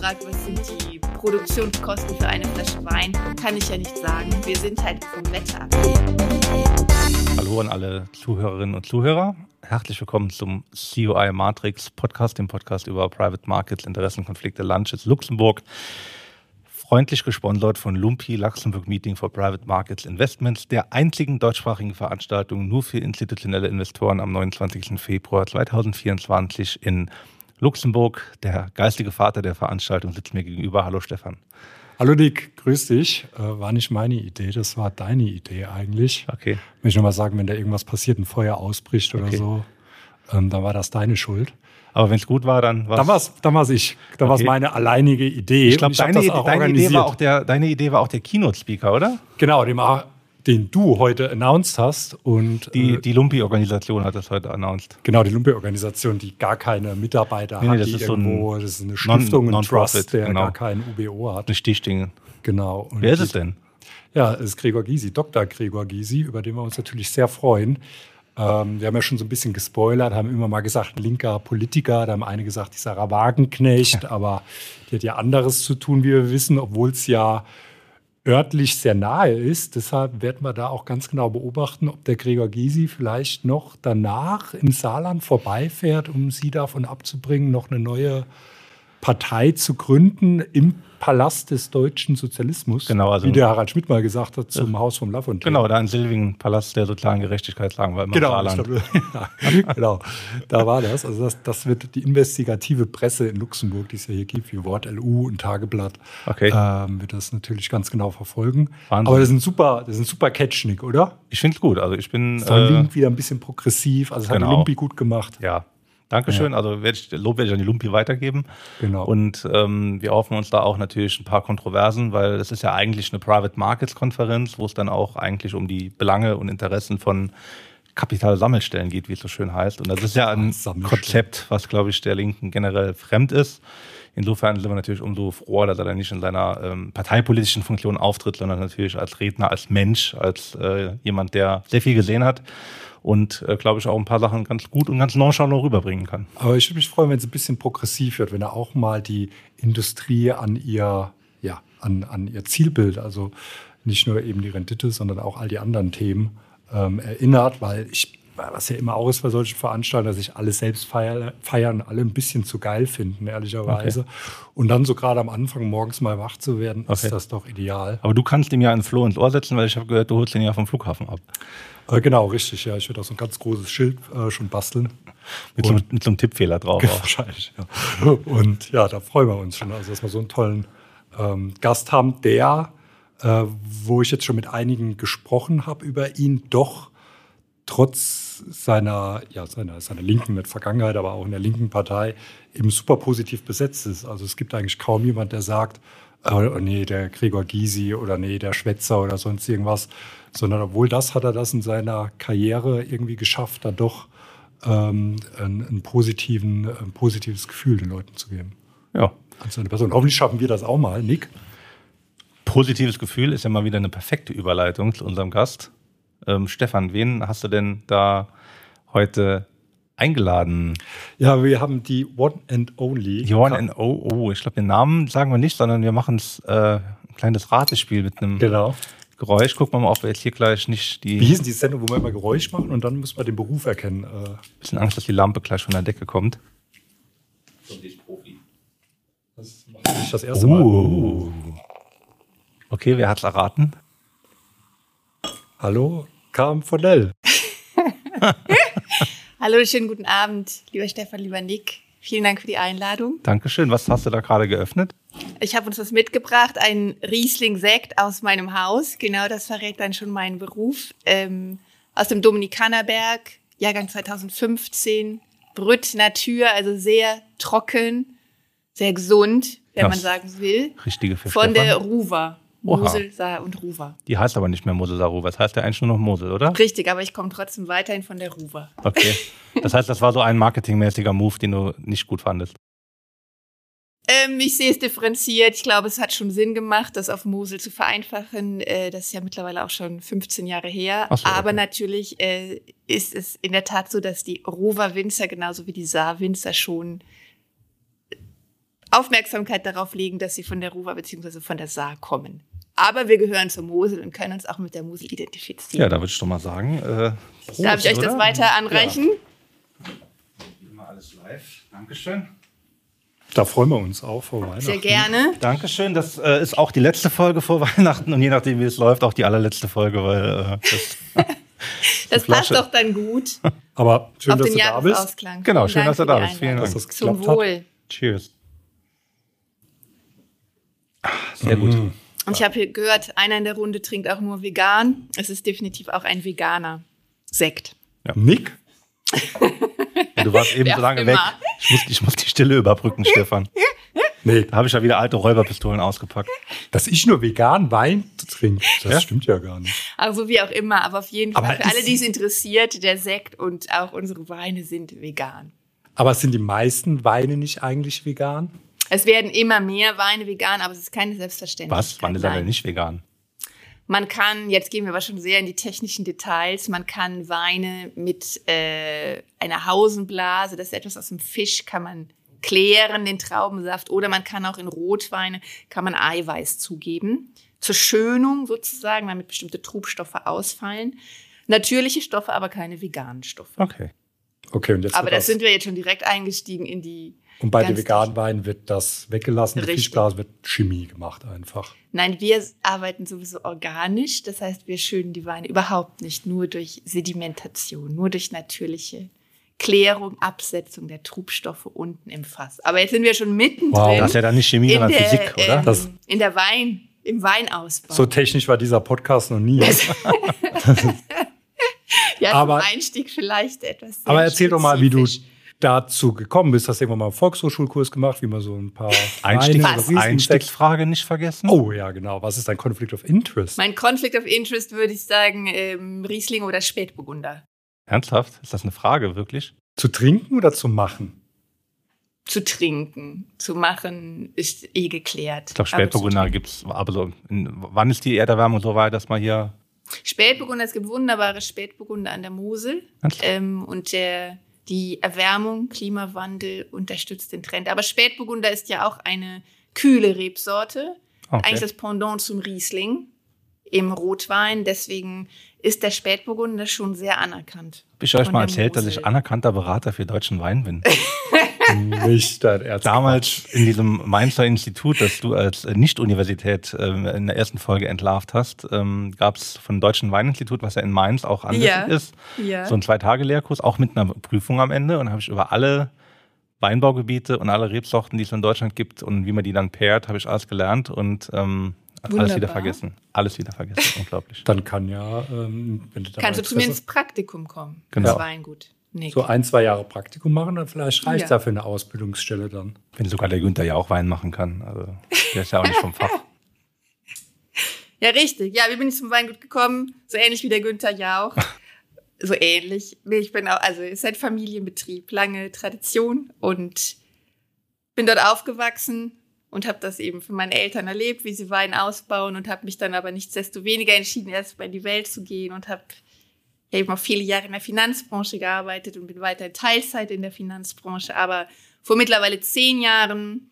fragt, was sind die Produktionskosten für eine Flasche Wein, kann ich ja nicht sagen. Wir sind halt vom Wetter Hallo an alle Zuhörerinnen und Zuhörer. Herzlich willkommen zum COI Matrix Podcast, dem Podcast über Private Markets, Interessenkonflikte, Lunches Luxemburg. Freundlich gesponsert von Lumpi Luxemburg Meeting for Private Markets Investments, der einzigen deutschsprachigen Veranstaltung nur für institutionelle Investoren am 29. Februar 2024 in Luxemburg. Der geistige Vater der Veranstaltung sitzt mir gegenüber. Hallo Stefan. Hallo Dick, grüß dich. Äh, war nicht meine Idee, das war deine Idee eigentlich. Okay. Möchte ich nochmal sagen, wenn da irgendwas passiert, ein Feuer ausbricht oder Okay. so, ähm, dann war das deine Schuld. Aber wenn es gut war, dann war Dann war es dann war's ich. Dann war es Okay. meine alleinige Idee. Ich glaube, deine, das Idee- auch deine, Idee war auch der, deine Idee war auch der Keynote-Speaker, oder? Genau, den, den du heute announced hast. Und Die, äh, die Lumpi-Organisation hat das heute announced. genau, die Lumpe-Organisation, die gar keine Mitarbeiter Nee, hat, das die ist so ein irgendwo, das ist eine Stiftung, ein Trust, der genau. gar kein UBO hat. Eine Stichdinge. Genau. Und Wer ist es denn? Ja, es ist Gregor Gysi, Dr. Gregor Gysi, über den wir uns natürlich sehr freuen. Ähm, wir haben ja schon so ein bisschen gespoilert, haben immer mal gesagt, linker Politiker, da haben einige gesagt, die Sarah Wagenknecht, aber die hat ja anderes zu tun, wie wir wissen, obwohl es ja örtlich sehr nahe ist. Deshalb werden wir da auch ganz genau beobachten, ob der Gregor Gysi vielleicht noch danach im Saarland vorbeifährt, um sie davon abzubringen, noch eine neue Partei zu gründen im Palast des deutschen Sozialismus. Genau, also- wie der Harald Schmidt mal gesagt hat, zum Haus vom Lafontaine. Genau, da in Silvingen, Palast der sozialen Gerechtigkeit, sagen wir immer im Genau, ich Saarland. glaub, ja, genau, da war das. Also das, das wird die investigative Presse in Luxemburg, die es ja hier gibt, wie Wort LU und Tageblatt, Okay. ähm, wird das natürlich ganz genau verfolgen. Wahnsinn. Aber das ist ein super, das ist ein super Catchnick, oder? Ich finde es gut. Also ich bin. Ein Äh, Link wieder ein bisschen progressiv. Also das hat genau. die Lumpi gut gemacht. ja. Dankeschön. Also werd ich, Lob werde ich an die Lumpi weitergeben. Genau. Und ähm, wir hoffen uns da auch natürlich ein paar Kontroversen, weil es ist ja eigentlich eine Private Markets Konferenz, wo es dann auch eigentlich um die Belange und Interessen von Kapitalsammelstellen geht, wie es so schön heißt. Und das ist ja ein. Konzept, was, glaube ich, der Linken generell fremd ist. Insofern sind wir natürlich umso froher, dass er dann nicht in seiner ähm, parteipolitischen Funktion auftritt, sondern natürlich als Redner, als Mensch, als äh, jemand, der sehr viel gesehen hat und, äh, glaube ich, auch ein paar Sachen ganz gut und ganz nonchalant rüberbringen kann. Aber ich würde mich freuen, wenn es ein bisschen progressiv wird, wenn er auch mal die Industrie an ihr, ja, an, an ihr Zielbild, also nicht nur eben die Rendite, sondern auch all die anderen Themen ähm, erinnert, weil ich, was ja immer auch ist bei solchen Veranstaltungen, dass sich alle selbst feiern, feiern alle ein bisschen zu geil finden, ehrlicherweise. Und dann so gerade am Anfang morgens mal wach zu werden, Okay. ist das doch ideal. Aber du kannst ihm ja einen Floh ins Ohr setzen, weil ich habe gehört, du holst ihn ja vom Flughafen ab. Äh, genau, richtig, ja. Ich würde auch so ein ganz großes Schild äh, schon basteln. Mit so, einem- mit so einem Tippfehler drauf. Ja, auch. wahrscheinlich, ja. Und ja, da freuen wir uns schon, also dass wir so einen tollen ähm, Gast haben, der, äh, wo ich jetzt schon mit einigen gesprochen habe über ihn, doch trotz seiner, ja, seiner, seiner linken mit Vergangenheit, aber auch in der linken Partei eben super positiv besetzt ist. Also es gibt eigentlich kaum jemand, der sagt, äh, oh nee, der Gregor Gysi oder nee, der Schwätzer oder sonst irgendwas, sondern obwohl das hat er das in seiner Karriere irgendwie geschafft, da doch ähm, ein, ein, positiven, ein positives Gefühl den Leuten zu geben. Ja. An seine Person. Hoffentlich schaffen wir das auch mal, Nick. Positives Gefühl ist ja mal wieder eine perfekte Überleitung zu unserem Gast. Ähm, Stefan, wen hast du denn da heute eingeladen? Ja, wir haben die One and Only. Die One and Oh, oh, ich glaube, den Namen sagen wir nicht, sondern wir machen äh, ein kleines Ratespiel mit einem Genau. Geräusch. Gucken wir mal, ob wir jetzt hier gleich nicht die. Wie hieß denn die Sendung, wo wir immer Geräusch machen und dann muss man den Beruf erkennen? Äh, bisschen Angst, dass die Lampe gleich von der Decke kommt. das war nicht das erste Mal. Uh. Okay, wer hat's erraten? Hallo, Carmen Vonell. Hallo, schönen guten Abend, lieber Stefan, lieber Nick. Vielen Dank für die Einladung. Dankeschön. Was hast du da gerade geöffnet? Ich habe uns was mitgebracht, ein Riesling-Sekt aus meinem Haus. Genau, das verrät dann schon meinen Beruf. Ähm, aus dem Dominikanerberg, Jahrgang 2015. Brütt Natur, also sehr trocken, sehr gesund, wenn Ja. man sagen will. Richtige für Von der Stefan. Ruwer. Oha. Mosel, Saar und Ruwer. Die heißt aber nicht mehr Mosel Saru. Was heißt ja eigentlich nur noch Mosel, oder? Richtig, aber ich komme trotzdem weiterhin von der Ruwer. Okay. Das heißt, das war so ein marketingmäßiger Move, den du nicht gut fandest. Ähm, ich sehe es differenziert. Ich glaube, es hat schon Sinn gemacht, das auf Mosel zu vereinfachen. Äh, das ist ja mittlerweile auch schon 15 Jahre her. So, okay. Aber natürlich äh, ist es in der Tat so, dass die Rover Winzer genauso wie die Saar Winzer schon Aufmerksamkeit darauf legen, dass sie von der Ruhr bzw. von der Saar kommen. Aber wir gehören zur Mosel und können uns auch mit der Mosel identifizieren. Ja, da würde ich doch mal sagen. Äh, Prost, Darf ich euch oder? das weiter anreichen? Immer alles live. Dankeschön. Da freuen wir uns auch vor Weihnachten. Sehr gerne. Dankeschön. Das äh, ist auch die letzte Folge vor Weihnachten und je nachdem, wie es läuft, auch die allerletzte Folge, weil äh, das, Das passt doch dann gut Aber schön, auf dass den du da bist. Genau, schön, dass für da die ist. Vielen. Dank. Dass das Zum geklappt hat. Wohl. Cheers. Ah, Sehr gut. Mhm. Und ich habe gehört, einer in der Runde trinkt auch nur vegan. Es ist definitiv auch ein veganer Sekt. Nick? Du warst eben Wer so lange weg. Ich muss, ich muss die Stille überbrücken, Stefan. Nee, Da habe ich ja wieder alte Räuberpistolen ausgepackt. dass ich nur vegan Wein trinke, das Ja? stimmt ja gar nicht. Also wie auch immer, aber auf jeden Fall Aber für alle, die es interessiert, der Sekt und auch unsere Weine sind vegan. Aber sind die meisten Weine nicht eigentlich vegan? Es werden immer mehr Weine vegan, aber es ist keine Selbstverständlichkeit. Was? Wann ist er denn nicht vegan? Man kann, jetzt gehen wir aber schon sehr in die technischen Details, man kann Weine mit äh, einer Hausenblase, das ist etwas aus dem Fisch, kann man klären, den Traubensaft, oder man kann auch in Rotweine, kann man Eiweiß zugeben, zur Schönung sozusagen, damit bestimmte Trubstoffe ausfallen. Natürliche Stoffe, aber keine veganen Stoffe. Okay. Okay, und jetzt Aber das sind wir jetzt schon direkt eingestiegen in die. Und bei den veganen Weinen wird das weggelassen, die Richtig. Fischblase wird Chemie gemacht einfach. Nein, wir arbeiten sowieso organisch. Das heißt, wir schönen die Weine überhaupt nicht nur durch Sedimentation, nur durch natürliche Klärung, Absetzung der Trubstoffe unten im Fass. Aber jetzt sind wir schon mittendrin. Wow. Das ist ja dann nicht Chemie, in sondern der, Physik, oder? Ähm, Das- in der Wein, im Weinausbau. So technisch war dieser Podcast noch nie. ja, aber- zum Einstieg vielleicht etwas. sehr Aber erzähl doch mal, wie du dazu gekommen bist. Hast du irgendwann mal einen Volkshochschulkurs gemacht, wie man so ein paar Riesling- Einstiegsfrage nicht vergessen. Oh ja, genau. Was ist dein Conflict of Interest? Mein Conflict of Interest würde ich sagen, ähm, Riesling oder Spätburgunder. Ernsthaft? Ist das eine Frage, wirklich? Zu trinken oder zu machen? Zu trinken, zu machen, ist eh geklärt. Ich glaube, Spätburgunder gibt es, aber so, in, wann ist die Erderwärmung so weit, dass man hier. Spätburgunder, es gibt wunderbare Spätburgunder an der Mosel. Ernsthaft? Ähm, und der, die Erwärmung, Klimawandel unterstützt den Trend. Aber Spätburgunder ist ja auch eine kühle Rebsorte. Okay. Eigentlich das Pendant zum Riesling im Rotwein. Deswegen ist der Spätburgunder schon sehr anerkannt. Hab ich euch mal erzählt, dass Mosel. ich anerkannter Berater für deutschen Wein bin? Nicht dein Ernst. Damals in diesem Mainzer Institut, das du als äh, Nicht-Universität ähm, in der ersten Folge entlarvt hast, ähm, gab es von Deutschen Weininstitut, was ja in Mainz auch ansässig Ja. ist, Ja. so ein Zwei-Tage-Lehrkurs, auch mit einer Prüfung am Ende. Und da habe ich über alle Weinbaugebiete und alle Rebsorten, die es in Deutschland gibt und wie man die dann pairt, habe ich alles gelernt und ähm, alles wieder Wunderbar. vergessen. Alles wieder vergessen. Unglaublich. Dann kann ja, ähm, wenn du da Kannst du zu mir ins Praktikum kommen. Genau. Das Weingut. Nick. so ein, zwei Jahre Praktikum machen, dann vielleicht reicht Ja. da für eine Ausbildungsstelle dann. Wenn sogar der Günther ja auch Wein machen kann. Also, der ist ja auch nicht vom Fach. Ja, richtig. Ja, wie bin ich zum Weingut gekommen? So ähnlich wie der Günther Jauch. so ähnlich. Nee, Ich bin auch, also es ist ein Familienbetrieb, lange Tradition und bin dort aufgewachsen und habe das eben von meinen Eltern erlebt, wie sie Wein ausbauen und habe mich dann aber nichtsdestoweniger entschieden, erst mal in die Welt zu gehen und habe eben auch viele Jahre in der Finanzbranche gearbeitet und bin weiter in Teilzeit in der Finanzbranche. Aber vor mittlerweile zehn Jahren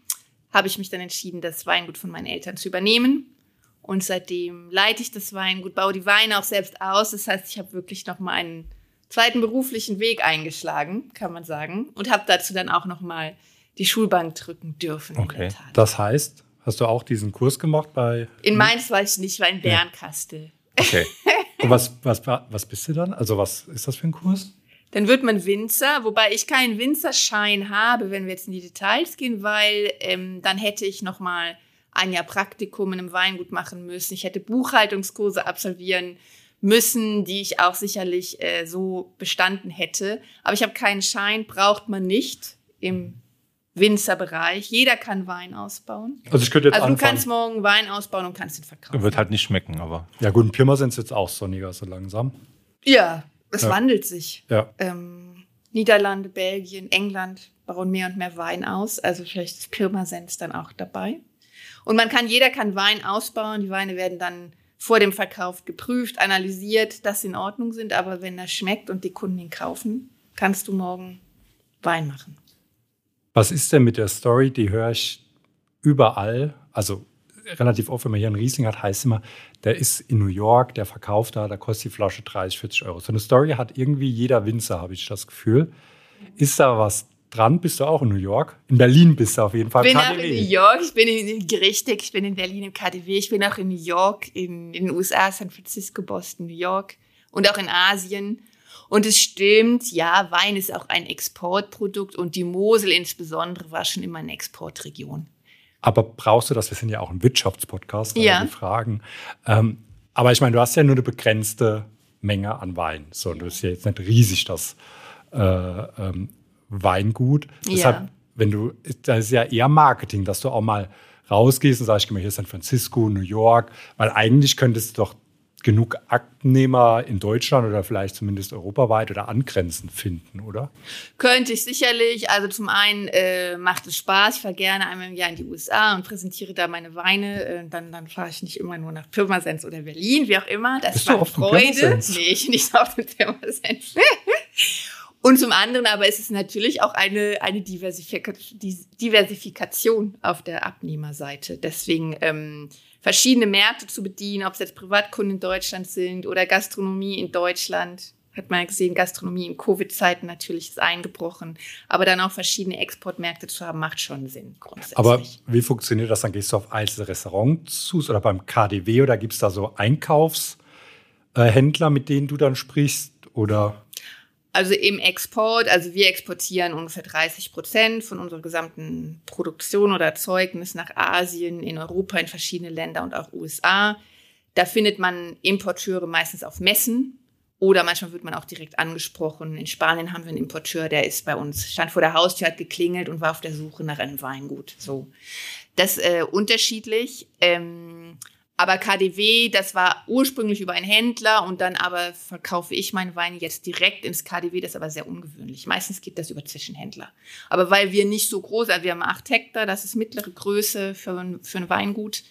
habe ich mich dann entschieden, das Weingut von meinen Eltern zu übernehmen. Und seitdem leite ich das Weingut, baue die Weine auch selbst aus. Das heißt, ich habe wirklich noch mal einen zweiten beruflichen Weg eingeschlagen, kann man sagen. Und habe dazu dann auch noch mal die Schulbank drücken dürfen. Okay. Das heißt, hast du auch diesen Kurs gemacht bei. in Mainz war ich nicht, war in Bernkastel. Okay. Und was, was, was bist du dann? Also, was ist das für ein Kurs? Dann wird man Winzer, wobei ich keinen Winzerschein habe, wenn wir jetzt in die Details gehen, weil ähm, dann hätte ich noch mal ein Jahr Praktikum in einem Weingut machen müssen. Ich hätte Buchhaltungskurse absolvieren müssen, die ich auch sicherlich äh, so bestanden hätte. Aber ich habe keinen Schein, braucht man nicht im Winzerbereich. Jeder kann Wein ausbauen. Also, ich könnte jetzt Also du anfangen. kannst morgen Wein ausbauen und kannst ihn verkaufen. Wird halt nicht schmecken, aber ja, gut, in Pirmasens ist jetzt auch sonniger so langsam. Ja, es Ja. wandelt sich. Ja. ähm, Niederlande, Belgien, England bauen mehr und mehr Wein aus. Also vielleicht ist Pirmasens dann auch dabei. Und man kann, jeder kann Wein ausbauen. Die Weine werden dann vor dem Verkauf geprüft, analysiert, dass sie in Ordnung sind. Aber wenn er schmeckt und die Kunden ihn kaufen, kannst du morgen Wein machen. Was ist denn mit der Story? Die höre ich überall, also relativ oft, wenn man hier einen Riesling hat, heißt immer, der ist in New York, der verkauft da, da kostet die Flasche 30, 40 Euro. So eine Story hat irgendwie jeder Winzer, habe ich das Gefühl. Ist da was dran? Bist du auch in New York? In Berlin bist du auf jeden Fall. Ich bin auch in New York, ich bin in, richtig, ich bin in Berlin im KDW, ich bin auch in New York, in, in den USA, San Francisco, Boston, New York und auch in Asien. Und es stimmt, ja, Wein ist auch ein Exportprodukt und die Mosel insbesondere war schon immer eine Exportregion. Aber brauchst du das? Wir sind ja auch ein Wirtschaftspodcast, ja. die Fragen. Ähm, aber ich meine, du hast ja nur eine begrenzte Menge an Wein. So, und das ist ja jetzt nicht riesig, das äh, ähm, Weingut. Ja. Deshalb, wenn du, das ist ja eher Marketing, dass du auch mal rausgehst und sagst, ich gehe mal hier San Francisco, New York, weil eigentlich könntest du doch genug Aktnehmer in Deutschland oder vielleicht zumindest europaweit oder angrenzend finden, oder? Könnte ich sicherlich. Also zum einen äh, macht es Spaß. Ich fahre gerne einmal im Jahr in die USA und präsentiere da meine Weine. Äh, dann dann fahre ich nicht immer nur nach Pirmasens oder Berlin, wie auch immer. Das Bist auf dem Freude. Nee, ich nicht auf dem Pirmasens. Und zum anderen aber ist es natürlich auch eine, eine Diversifikation auf der Abnehmerseite. Deswegen ähm, verschiedene Märkte zu bedienen, ob es jetzt Privatkunden in Deutschland sind oder Gastronomie in Deutschland. Hat man ja gesehen, Gastronomie in Covid-Zeiten natürlich ist eingebrochen. Aber dann auch verschiedene Exportmärkte zu haben, macht schon Sinn grundsätzlich. Aber wie funktioniert das? Dann gehst du auf einzelne Restaurants zu oder beim KDW oder gibt es da so Einkaufshändler, mit denen du dann sprichst? Oder Also im Export, also wir exportieren ungefähr 30 Prozent von unserer gesamten Produktion oder Erzeugnis nach Asien, in Europa, in verschiedene Länder und auch USA. Da findet man Importeure meistens auf Messen oder manchmal wird man auch direkt angesprochen. In Spanien haben wir einen Importeur, der ist bei uns, stand vor der Haustür, hat geklingelt und war auf der Suche nach einem Weingut. So. Das äh, unterschiedlich. Ähm, aber KDW, das war ursprünglich über einen Händler und dann aber verkaufe ich meine Weine jetzt direkt ins KDW. Das ist aber sehr ungewöhnlich. Meistens geht das über Zwischenhändler. Aber weil wir nicht so groß, also wir haben acht Hektar, das ist mittlere Größe für, ein- für ein Weingut,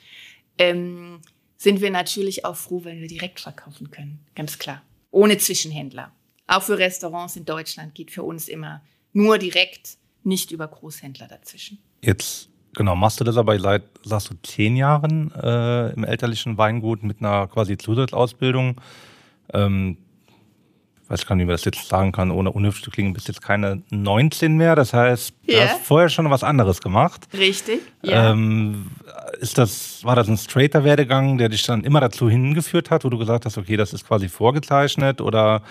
ähm, sind wir natürlich auch froh, wenn wir direkt verkaufen können. Ganz klar. Ohne Zwischenhändler. Auch für Restaurants in Deutschland geht für uns immer nur direkt, nicht über Großhändler dazwischen. Jetzt, genau, machst du das aber seit, sagst du, zehn Jahren äh, im elterlichen Weingut mit einer quasi Zusatzausbildung. Ähm, weiß gar nicht, wie man das jetzt sagen kann, ohne unhöflich zu klingen, bist jetzt keine 19 mehr. Das heißt, du Ja. hast vorher schon was anderes gemacht. Richtig? Ähm, ist das, war das ein straighter Werdegang, der dich dann immer dazu hingeführt hat, wo du gesagt hast, okay, das ist quasi vorgezeichnet oder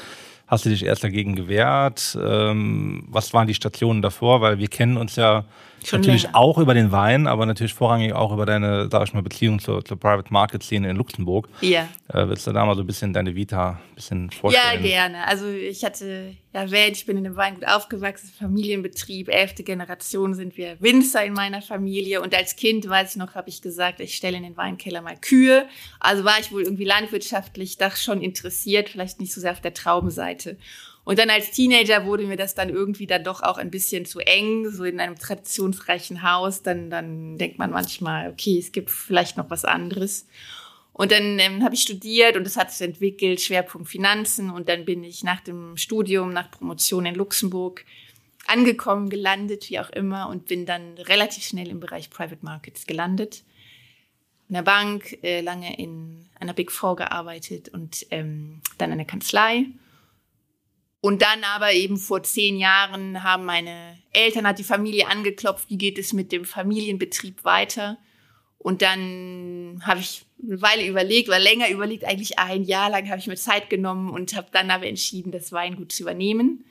hast du dich erst dagegen gewehrt? Ähm, was waren die Stationen davor? Weil wir kennen uns ja Schon natürlich länger. auch über den Wein, aber natürlich vorrangig auch über deine, sag ich mal, Beziehung zur, zur Private Market Szene in Luxemburg. ja. Äh, willst du da mal so ein bisschen deine Vita ein bisschen Ja, vorstellen? gerne. Also ich hatte ja erwähnt, ich bin in einem Weingut aufgewachsen, Familienbetrieb, elfte Generation sind wir Winzer in meiner Familie. Und als Kind, weiß ich noch, habe ich gesagt, ich stelle in den Weinkeller mal Kühe. Also war ich wohl irgendwie landwirtschaftlich doch schon interessiert, vielleicht nicht so sehr auf der Traubenseite. Und dann als Teenager wurde mir das dann irgendwie dann doch auch ein bisschen zu eng, so in einem traditionsreichen Haus. Dann, dann denkt man manchmal, okay, es gibt vielleicht noch was anderes. Und dann ähm, habe ich studiert und es hat sich entwickelt, Schwerpunkt Finanzen. Und dann bin ich nach dem Studium, nach Promotion in Luxemburg angekommen, gelandet, wie auch immer, und bin dann relativ schnell im Bereich Private Markets gelandet. In der Bank, äh, lange in einer Big Four gearbeitet und ähm, dann in der Kanzlei. Und dann aber eben vor zehn Jahren haben meine Eltern, hat die Familie angeklopft, wie geht es mit dem Familienbetrieb weiter? Und dann habe ich eine Weile überlegt, oder länger überlegt, eigentlich ein Jahr lang habe ich mir Zeit genommen und habe dann aber entschieden, das Weingut zu übernehmen,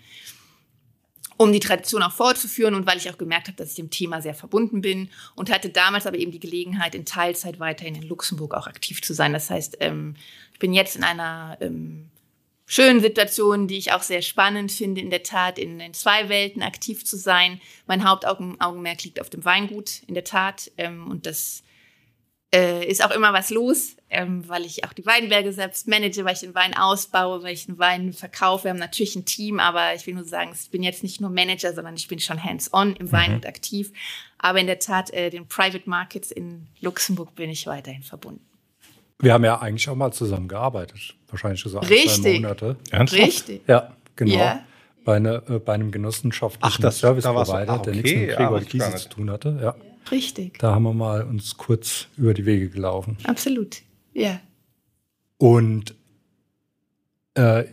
um die Tradition auch fortzuführen und weil ich auch gemerkt habe, dass ich dem Thema sehr verbunden bin und hatte damals aber eben die Gelegenheit, in Teilzeit weiterhin in Luxemburg auch aktiv zu sein. Das heißt, ähm, ich bin jetzt in einer ähm, schönen Situation, die ich auch sehr spannend finde, in der Tat in den zwei Welten aktiv zu sein. Mein Hauptaugenmerk liegt auf dem Weingut, in der Tat. Ähm, und das äh, ist auch immer was los, ähm, weil ich auch die Weinberge selbst manage, weil ich den Wein ausbaue, weil ich den Wein verkaufe. Wir haben natürlich ein Team, aber ich will nur sagen, ich bin jetzt nicht nur Manager, sondern ich bin schon hands-on im Weingut aktiv. Aber in der Tat, äh, den Private Markets in Luxemburg bin ich weiterhin verbunden. Wir haben ja eigentlich auch mal zusammen gearbeitet. Wahrscheinlich so ein, zwei Richtig. Monate. Ernsthaft? Richtig. Ja, genau. Ja. Bei, eine, äh, bei einem genossenschaftlichen Ach, das- Service da Provider, ah, der okay, nichts mit ja, Gregor gar Kiese zu tun hatte. Ja. Richtig. Da haben wir mal uns kurz über die Wege gelaufen. Absolut. Ja. Und äh,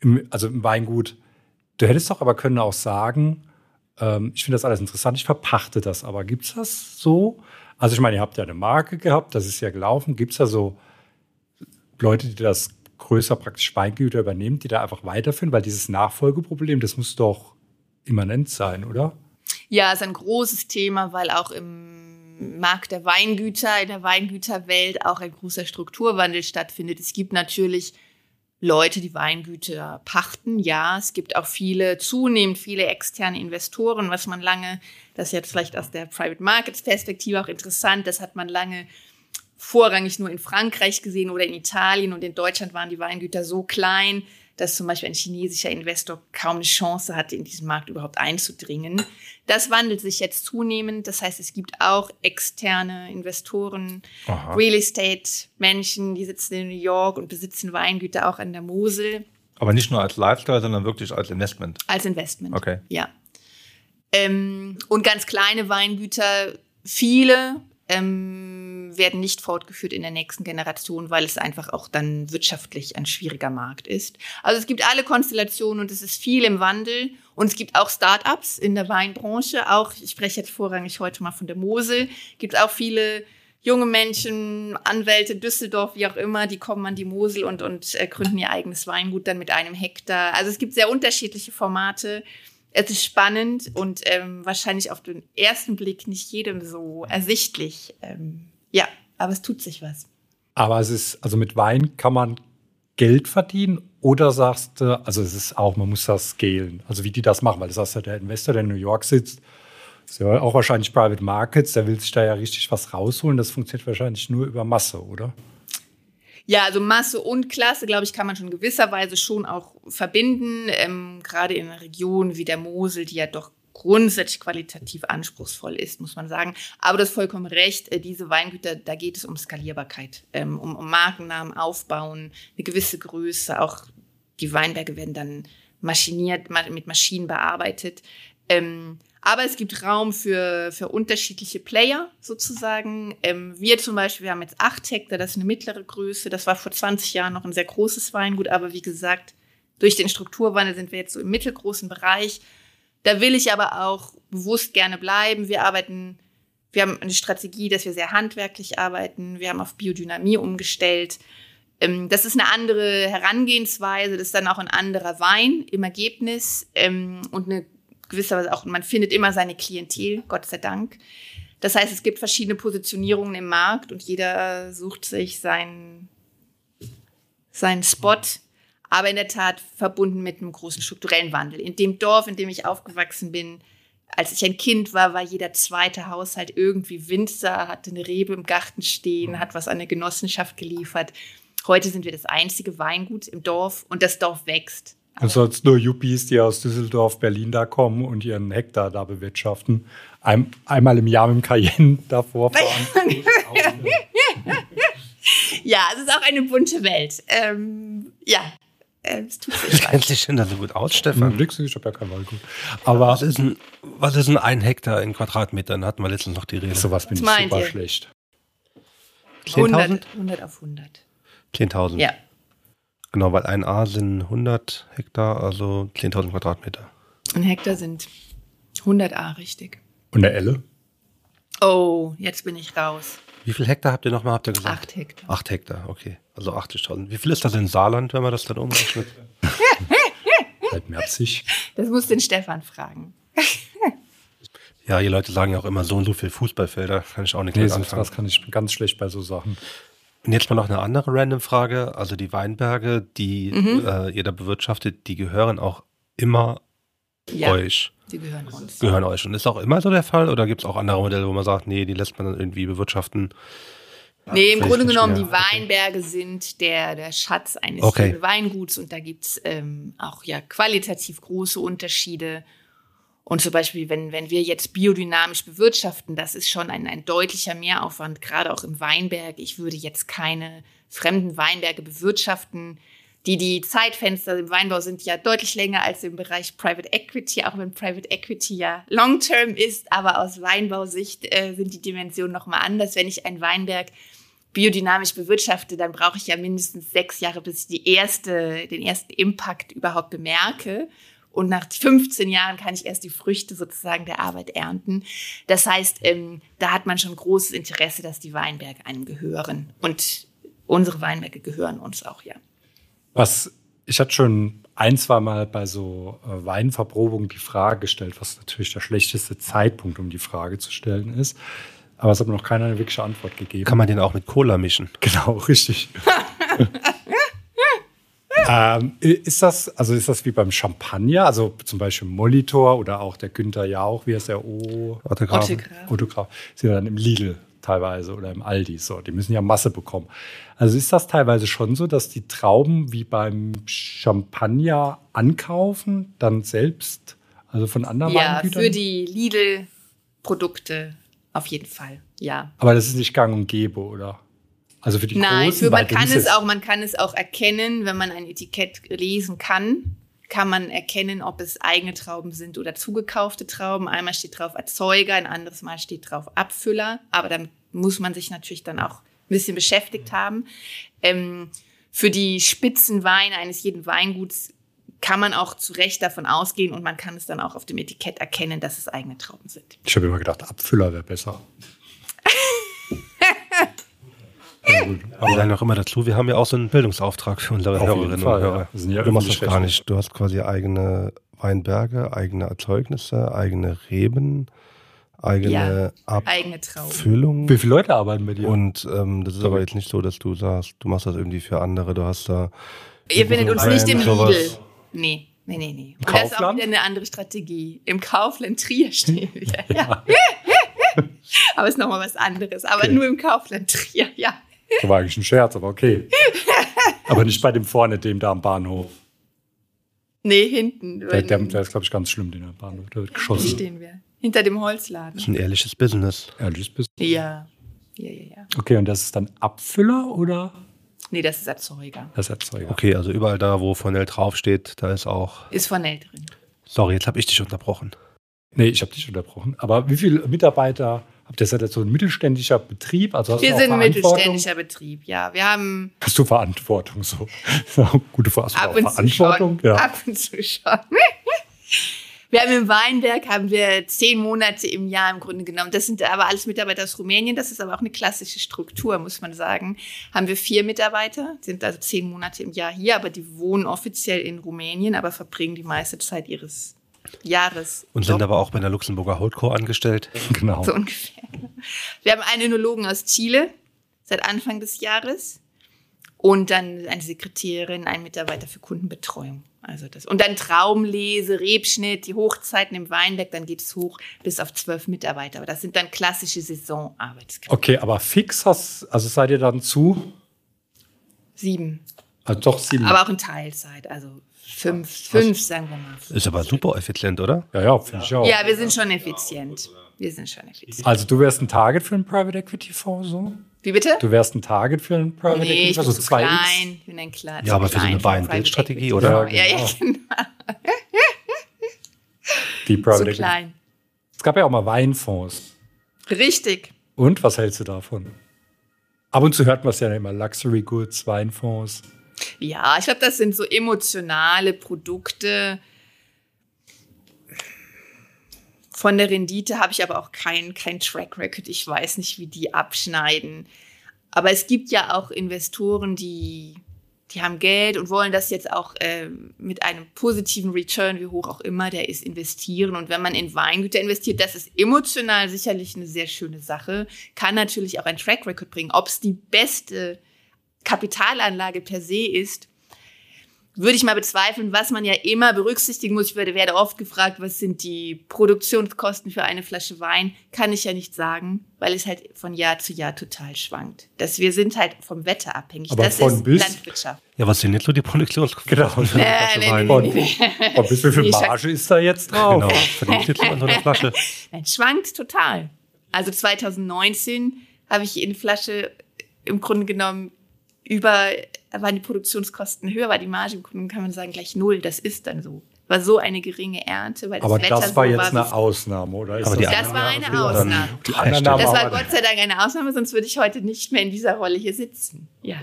im, also im Weingut, du hättest doch aber können auch sagen, ähm, ich finde das alles interessant, ich verpachte das, aber gibt es das so? Also ich meine, ihr habt ja eine Marke gehabt, das ist ja gelaufen. Gibt es da so Leute, die das größer praktisch Weingüter übernehmen, die da einfach weiterführen? Weil dieses Nachfolgeproblem, das muss doch immanent sein, oder? Ja, ist ein großes Thema, weil auch im Markt der Weingüter, in der Weingüterwelt auch ein großer Strukturwandel stattfindet. Es gibt natürlich Leute, die Weingüter pachten. Ja, es gibt auch viele, zunehmend viele externe Investoren, was man lange, das ist jetzt vielleicht aus der Private Markets Perspektive auch interessant, das hat man lange vorrangig nur in Frankreich gesehen oder in Italien und in Deutschland waren die Weingüter so klein, dass zum Beispiel ein chinesischer Investor kaum eine Chance hatte, in diesen Markt überhaupt einzudringen. Das wandelt sich jetzt zunehmend. Das heißt, es gibt auch externe Investoren, Aha. Real Estate Menschen, die sitzen in New York und besitzen Weingüter auch an der Mosel. Aber nicht nur als Lifestyle, sondern wirklich als Investment. Als Investment. Okay. Ja. Ähm, und ganz kleine Weingüter, viele ähm, werden nicht fortgeführt in der nächsten Generation, weil es einfach auch dann wirtschaftlich ein schwieriger Markt ist. Also es gibt alle Konstellationen und es ist viel im Wandel. Und es gibt auch Start-ups in der Weinbranche. Auch, ich spreche jetzt vorrangig heute mal von der Mosel, gibt auch viele junge Menschen, Anwälte, Düsseldorf, wie auch immer, die kommen an die Mosel und, und äh, gründen ihr eigenes Weingut dann mit einem Hektar. Also es gibt sehr unterschiedliche Formate es ist spannend und ähm, wahrscheinlich auf den ersten Blick nicht jedem so ersichtlich. Ähm, aber es tut sich was. Aber es ist, also mit Wein kann man Geld verdienen oder sagst du, also es ist auch, man muss das scalen, also wie die das machen, weil das heißt ja, der Investor, der in New York sitzt, ist ja auch wahrscheinlich Private Markets, der will sich da ja richtig was rausholen. Das funktioniert wahrscheinlich nur über Masse, oder? Ja, also Masse und Klasse, glaube ich, kann man schon gewisserweise schon auch verbinden. Ähm, gerade in einer Region wie der Mosel, die ja doch grundsätzlich qualitativ anspruchsvoll ist, muss man sagen. Aber du hast vollkommen recht, äh, diese Weingüter, da geht es um Skalierbarkeit, ähm, um, Markennamen aufbauen, eine gewisse Größe. Auch die Weinberge werden dann maschiniert, mit Maschinen bearbeitet. Ähm, aber es gibt Raum für, für unterschiedliche Player sozusagen. Ähm, wir zum Beispiel, wir haben jetzt acht Hektar, das ist eine mittlere Größe. Das war vor 20 Jahren noch ein sehr großes Weingut, aber wie gesagt, durch den Strukturwandel sind wir jetzt so im mittelgroßen Bereich. Da will ich aber auch bewusst gerne bleiben. Wir arbeiten, wir haben eine Strategie, dass wir sehr handwerklich arbeiten. Wir haben auf Biodynamie umgestellt. Ähm, das ist eine andere Herangehensweise. Das ist dann auch ein anderer Wein im Ergebnis ähm, und eine gewisserweise auch, man findet immer seine Klientel, Gott sei Dank. Das heißt, es gibt verschiedene Positionierungen im Markt und jeder sucht sich seinen, seinen Spot, aber in der Tat verbunden mit einem großen strukturellen Wandel. In dem Dorf, in dem ich aufgewachsen bin, als ich ein Kind war, war jeder zweite Haushalt irgendwie Winzer, hatte eine Rebe im Garten stehen, hat was an eine Genossenschaft geliefert. Heute sind wir das einzige Weingut im Dorf und das Dorf wächst. Und sonst nur Yuppies, die aus Düsseldorf, Berlin da kommen und ihren Hektar da bewirtschaften. Ein, einmal im Jahr mit dem Cayenne davor fahren. ja, es ist auch eine bunte Welt. Ähm, ja, äh, es tut sich Kennst dich denn da so gut aus, Stefan? Nix, ich habe ja kein Waldgut. Aber was ist, ein, was ist ein, ein Hektar in Quadratmetern? Hatten wir letztens noch die Rede. So was bin ich super ihr? schlecht. 100, 100 auf 100. 10.000? Ja. Genau, weil ein A sind 100 Hektar, also 10.000 Quadratmeter. Ein Hektar sind 100 A, richtig. Und eine Elle? Oh, jetzt bin ich raus. Wie viel Hektar habt ihr nochmal, habt ihr gesagt? Acht Hektar. Acht Hektar, okay. Also 80.000. Wie viel ist das in Saarland, wenn man das dann umrechnet? Seit Merzig. Das muss den Stefan fragen. ja, die Leute sagen ja auch immer so und so viel Fußballfelder. Kann ich auch nicht nee, anfangen. Das kann ich ganz schlecht bei so Sachen. Und jetzt mal noch eine andere random Frage. Also die Weinberge, die mhm. äh, ihr da bewirtschaftet, die gehören auch immer ja, euch. Die gehören uns. Gehören euch. Und ist auch immer so der Fall? Oder gibt es auch andere Modelle, wo man sagt, nee, die lässt man dann irgendwie bewirtschaften? Nee, im Grunde genommen, die Weinberge sind der, der Schatz eines okay. Weinguts und da gibt es ähm, auch ja qualitativ große Unterschiede. Und zum Beispiel, wenn, wenn wir jetzt biodynamisch bewirtschaften, das ist schon ein, ein deutlicher Mehraufwand, gerade auch im Weinberg. Ich würde jetzt keine fremden Weinberge bewirtschaften, die, die Zeitfenster im Weinbau sind ja deutlich länger als im Bereich Private Equity, auch wenn Private Equity ja Long-Term ist, aber aus Weinbausicht äh, sind die Dimensionen nochmal anders. Wenn ich ein Weinberg biodynamisch bewirtschafte, dann brauche ich ja mindestens sechs Jahre, bis ich die erste, den ersten Impact überhaupt bemerke. Und nach 15 Jahren kann ich erst die Früchte sozusagen der Arbeit ernten. Das heißt, ähm, da hat man schon großes Interesse, dass die Weinberge einem gehören. Und unsere Weinberge gehören uns auch, ja. Was, ich hatte schon ein, zwei Mal bei so äh, Weinverprobungen die Frage gestellt, was natürlich der schlechteste Zeitpunkt, um die Frage zu stellen ist. Aber es hat mir noch keiner eine wirkliche Antwort gegeben. Kann man den auch mit Cola mischen? Genau, richtig. ähm, ist das, also ist das wie beim Champagner, also zum Beispiel Molitor oder auch der Günther Jauch, wie heißt der O? Autograf. Autograf. Sind ja dann im Lidl teilweise oder im Aldi. So, die müssen ja Masse bekommen. Also ist das teilweise schon so, dass die Trauben wie beim Champagner ankaufen, dann selbst, also von anderen Ja, Weingütern? für die Lidl-Produkte auf jeden Fall, ja. Aber das ist nicht gang und gäbe, oder? Also für die Nein, großen, für, man kann es auch, man kann es auch erkennen, wenn man ein Etikett lesen kann, kann man erkennen, ob es eigene Trauben sind oder zugekaufte Trauben. Einmal steht drauf Erzeuger, ein anderes Mal steht drauf Abfüller, aber damit muss man sich natürlich dann auch ein bisschen beschäftigt haben. Ähm, für die Spitzenweine eines jeden Weinguts kann man auch zu Recht davon ausgehen und man kann es dann auch auf dem Etikett erkennen, dass es eigene Trauben sind. Ich habe immer gedacht, Abfüller wäre besser. Ja, Aber sagen auch immer dazu, wir haben ja auch so einen Bildungsauftrag für unsere Auf Hörerinnen Fall, und ja. Hörer. Ja du machst das gar nicht. Du hast quasi eigene Weinberge, eigene Erzeugnisse, eigene Reben, eigene Eigene Trauben. Abfüllung. wie viele Leute arbeiten bei dir? Und ähm, das ist aber jetzt nicht so, dass du sagst, du machst das irgendwie für andere. Du hast da Ihr findet uns nicht im sowas. Lidl. Nee, nee, nee, nee. Und das ist auch Kaufland? wieder eine andere Strategie. Im Kaufland Trier stehen wir. Ja. aber ist nochmal was anderes. Aber Okay. nur im Kaufland Trier, ja. Das war eigentlich ein Scherz, aber okay. aber nicht bei dem vorne, dem da am Bahnhof. Nee, hinten. Der, der, der ist, glaube ich, ganz schlimm, den am Bahnhof. Der wird geschossen. stehen wir? Hinter dem Holzladen. ist ein ehrliches Business. Ehrliches Biss. Ja. Ja, ja, ja. Okay, und das ist dann Abfüller oder Nee, das ist Erzeuger. das Erzeuger? Okay, also überall da, wo Fonel draufsteht, da ist auch. Ist von L drin. Sorry, jetzt habe ich dich unterbrochen. Nee, ich habe dich unterbrochen. Aber wie viele Mitarbeiter habt ihr? Seid ihr so ein mittelständischer Betrieb? Also hast Wir sind ein mittelständischer Betrieb, ja. Wir haben Hast du Verantwortung so? Gute ab auch und zu Verantwortung. schon. Ja. Ab und zu schon. Wir haben im Weinberg haben wir zehn Monate im Jahr im Grunde genommen. Das sind aber alles Mitarbeiter aus Rumänien. Das ist aber auch eine klassische Struktur, muss man sagen. Haben wir vier Mitarbeiter, sind also zehn Monate im Jahr hier, aber die wohnen offiziell in Rumänien, aber verbringen die meiste Zeit ihres Jahres. Und sind dort. aber auch bei der Luxemburger Holdco angestellt. Genau. So ungefähr. Wir haben einen Önologen aus Chile seit Anfang des Jahres und dann eine Sekretärin, einen Mitarbeiter für Kundenbetreuung. Also das. Und dann Traumlese, Rebschnitt, die Hochzeiten im Weinberg, dann geht es hoch bis auf zwölf Mitarbeiter. Aber das sind dann klassische Saisonarbeitskräfte. Okay, aber fix hast, also seid ihr dann zu? Sieben. Also doch sieben. Aber auch in Teilzeit, also fünf, fünf, sagen wir mal. Ist aber super effizient, oder? ja, ja, finde ich auch. Ja, wir sind schon effizient. Wir sind schon effizient. Also du wärst ein Target für einen Private Equity Fonds so? Wie bitte? Du wärst ein Target für einen Private Nee, Equity ich bin Fonds, zu so 2x? klein. Ich bin ein kleiner. Ja, aber für so eine Buy-and-Build-Strategie, oder? Ja, ja, Ja, genau. Die Private So Equity. klein. Es gab ja auch mal Weinfonds. Richtig. Und was hältst du davon? Ab und zu hört man es ja immer, Luxury Goods, Weinfonds. Ja, ich glaube, das sind so emotionale Produkte. Von der Rendite habe ich aber auch kein, kein Track Record. Ich weiß nicht, wie die abschneiden. Aber es gibt ja auch Investoren, die, die haben Geld und wollen das jetzt auch äh, mit einem positiven Return, wie hoch auch immer, der ist, investieren. Und wenn man in Weingüter investiert, das ist emotional sicherlich eine sehr schöne Sache, kann natürlich auch ein Track Record bringen. Ob es die beste Kapitalanlage per se ist, würde ich mal bezweifeln, was man ja immer berücksichtigen muss. Ich werde, werde oft gefragt, was sind die Produktionskosten für eine Flasche Wein? Kann ich ja nicht sagen, weil es halt von Jahr zu Jahr total schwankt. Das, wir sind halt vom Wetter abhängig. Aber das von ist bis? Landwirtschaft. Ja, was sind jetzt so die Produktionskosten? Genau. für eine Flasche nee, Wein? nee, Und, nee, und bis wie viel Nee, Marge ist da jetzt drauf? Genau, verdient jetzt so eine Flasche? Nein, schwankt total. Also 2019 habe ich eine Flasche im Grunde genommen über, waren die Produktionskosten höher, war die Marge im Kunden, kann man sagen, gleich null. Das ist dann so. War so eine geringe Ernte, weil das Aber Wetter das war so jetzt war, eine Ausnahme, oder? Ist Aber die Das anderen war eine Ausnahme. Das war aber- Gott sei Dank eine Ausnahme, sonst würde ich heute nicht mehr in dieser Rolle hier sitzen. Ja.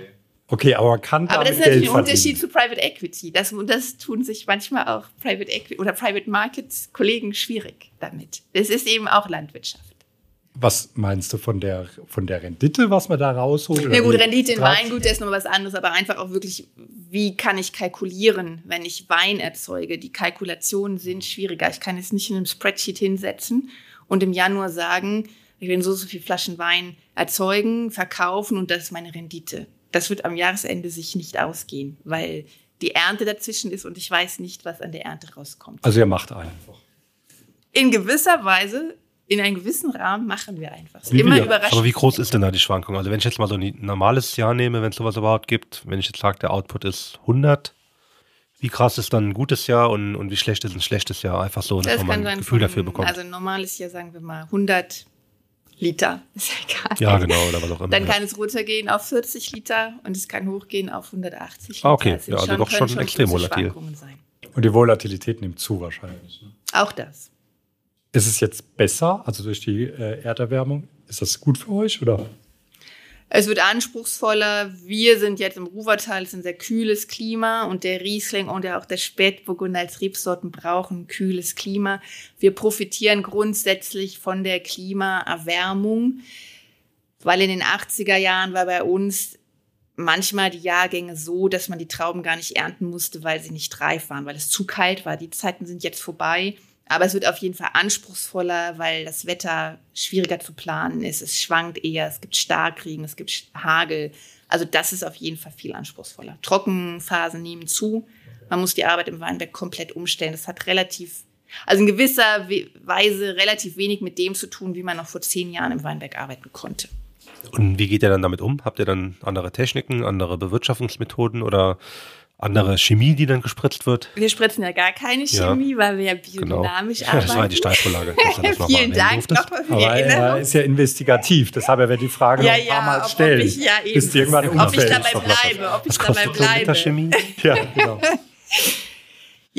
Okay, aber man kann Aber das ist natürlich Geld ein Unterschied verdienen. zu Private Equity. Das, und das tun sich manchmal auch Private Equity oder Private Market Kollegen schwierig damit. Es ist eben auch Landwirtschaft. Was meinst du von der, von der Rendite, was man da rausholt? Na oder gut? Rendite in Weingut das ist noch was anderes, aber einfach auch wirklich, wie kann ich kalkulieren, wenn ich Wein erzeuge? Die Kalkulationen sind schwieriger. Ich kann jetzt nicht in einem Spreadsheet hinsetzen und im Januar sagen, ich will so, so viel Flaschen Wein erzeugen, verkaufen und das ist meine Rendite. Das wird am Jahresende sich nicht ausgehen, weil die Ernte dazwischen ist und ich weiß nicht, was an der Ernte rauskommt. Also ihr macht einfach. In gewisser Weise, in einem gewissen Rahmen machen wir einfach. Wie Immer überraschend. Aber wie groß ist denn da die Schwankung? Also wenn ich jetzt mal so ein normales Jahr nehme, wenn es sowas überhaupt gibt, wenn ich jetzt sage, der Output ist 100, wie krass ist dann ein gutes Jahr und, und wie schlecht ist ein schlechtes Jahr? Einfach so, dass Das man ein Gefühl von- dafür bekommt. Also ein normales Jahr, sagen wir mal 100 Liter. Ist ja egal. ja, genau, oder was auch immer. Dann ja. kann es runtergehen auf 40 Liter und es kann hochgehen auf 180 Liter. Ah, okay. Sind Ja, also doch können schon extrem volatil. Und die Volatilität nimmt zu wahrscheinlich. Ne? Auch das. Ist es jetzt besser, also durch die äh, Erderwärmung? Ist das gut für euch? Oder? Es wird anspruchsvoller. Wir sind jetzt im Ruhrtal, es ist ein sehr kühles Klima und der Riesling und auch der Spätburgunder als Rebsorten brauchen kühles Klima. Wir profitieren grundsätzlich von der Klimaerwärmung, weil in den 80er Jahren war bei uns manchmal die Jahrgänge so, dass man die Trauben gar nicht ernten musste, weil sie nicht reif waren, weil es zu kalt war. Die Zeiten sind jetzt vorbei. Aber es wird auf jeden Fall anspruchsvoller, weil das Wetter schwieriger zu planen ist. Es schwankt eher, es gibt Starkregen, es gibt Hagel. Also das ist auf jeden Fall viel anspruchsvoller. Trockenphasen nehmen zu. Man muss die Arbeit im Weinberg komplett umstellen. Das hat relativ, also in gewisser We- Weise relativ wenig mit dem zu tun, wie man noch vor zehn Jahren im Weinberg arbeiten konnte. Und wie geht ihr dann damit um? Habt ihr dann andere Techniken, andere Bewirtschaftungsmethoden oder andere Chemie, die dann gespritzt wird? Wir spritzen ja gar keine Ja. Chemie, weil wir ja Genau. biodynamisch Ja, arbeiten. das war ja die Steilvorlage. Vielen Dank nochmal für die Aber er Erinnerung. ist ja investigativ, deshalb er wird die Frage Ja, noch ein paar ja, Mal ob, ob stellen. ich, ja, eben, bis irgendwann ob ich dabei bleibe, ob ich dabei kostet so ein Liter bleibe. Chemie? Ja, genau.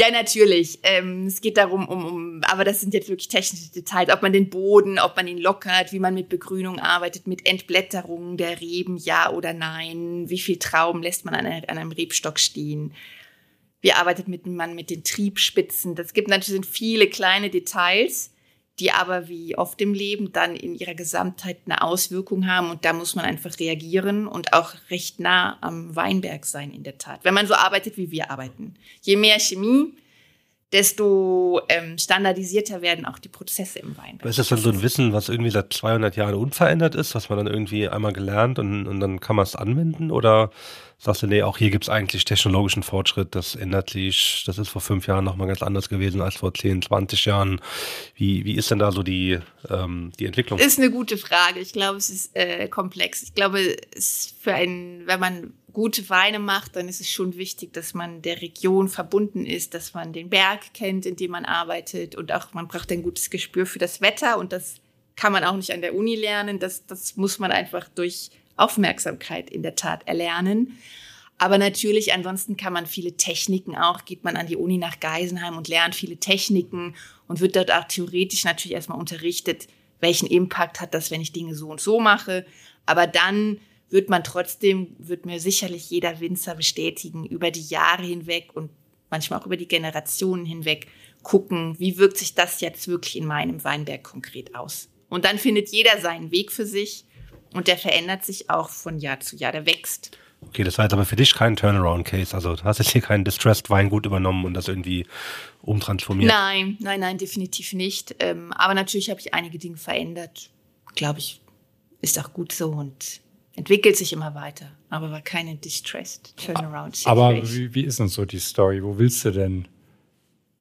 Ja, natürlich. Ähm, es geht darum, um, um, aber das sind jetzt wirklich technische Details, ob man den Boden, ob man ihn lockert, wie man mit Begrünung arbeitet, mit Entblätterung der Reben, ja oder nein, wie viel Trauben lässt man an, an einem Rebstock stehen. Wie arbeitet man mit den Triebspitzen? Das gibt natürlich sind viele kleine Details, die aber wie oft im Leben dann in ihrer Gesamtheit eine Auswirkung haben und da muss man einfach reagieren und auch recht nah am Weinberg sein in der Tat, wenn man so arbeitet, wie wir arbeiten. Je mehr Chemie, desto ähm, standardisierter werden auch die Prozesse im Weinberg. Ist das dann so ein Wissen, was irgendwie seit 200 Jahren unverändert ist, was man dann irgendwie einmal gelernt und, und dann kann man es anwenden? Oder sagst du, nee, auch hier gibt es eigentlich technologischen Fortschritt, das ändert sich, das ist vor fünf Jahren nochmal ganz anders gewesen als vor 10, 20 Jahren. Wie, wie ist denn da so die, ähm, die Entwicklung? Ist eine gute Frage. Ich glaube, es ist äh, komplex. Ich glaube, es für einen, wenn man gute Weine macht, dann ist es schon wichtig, dass man der Region verbunden ist, dass man den Berg kennt, in dem man arbeitet und auch man braucht ein gutes Gespür für das Wetter und das kann man auch nicht an der Uni lernen. Das, das muss man einfach durch Aufmerksamkeit in der Tat erlernen. Aber natürlich, ansonsten kann man viele Techniken auch, geht man an die Uni nach Geisenheim und lernt viele Techniken und wird dort auch theoretisch natürlich erstmal unterrichtet, welchen Impact hat das, wenn ich Dinge so und so mache. Aber dann wird man trotzdem, wird mir sicherlich jeder Winzer bestätigen, über die Jahre hinweg und manchmal auch über die Generationen hinweg gucken, wie wirkt sich das jetzt wirklich in meinem Weinberg konkret aus. Und dann findet jeder seinen Weg für sich und der verändert sich auch von Jahr zu Jahr, der wächst. Okay, das war jetzt aber für dich kein Turnaround-Case. Also du hast jetzt hier kein Distressed Weingut übernommen und das irgendwie umtransformiert. Nein, nein, nein, definitiv nicht. Ähm, aber natürlich habe ich einige Dinge verändert. Glaube ich, ist auch gut so und entwickelt sich immer weiter. Aber war keine distressed Turnaround. Aber Situation. wie, wie ist denn so die Story? Wo willst du denn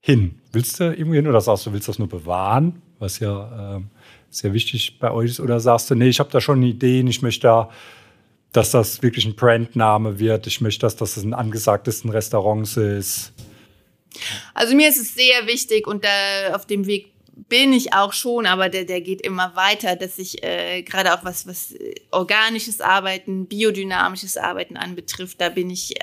hin? Willst du irgendwo hin oder sagst du, willst das nur bewahren, was ja ähm, sehr wichtig bei euch ist? Oder sagst du, nee, ich habe da schon Ideen, ich möchte da, dass das wirklich ein Brandname wird, ich möchte, dass das ein angesagtesten Restaurants ist. Also mir ist es sehr wichtig und da auf dem Weg bin ich auch schon, aber der, der geht immer weiter, dass ich äh, gerade auch was, was äh, organisches Arbeiten, biodynamisches Arbeiten anbetrifft, da bin ich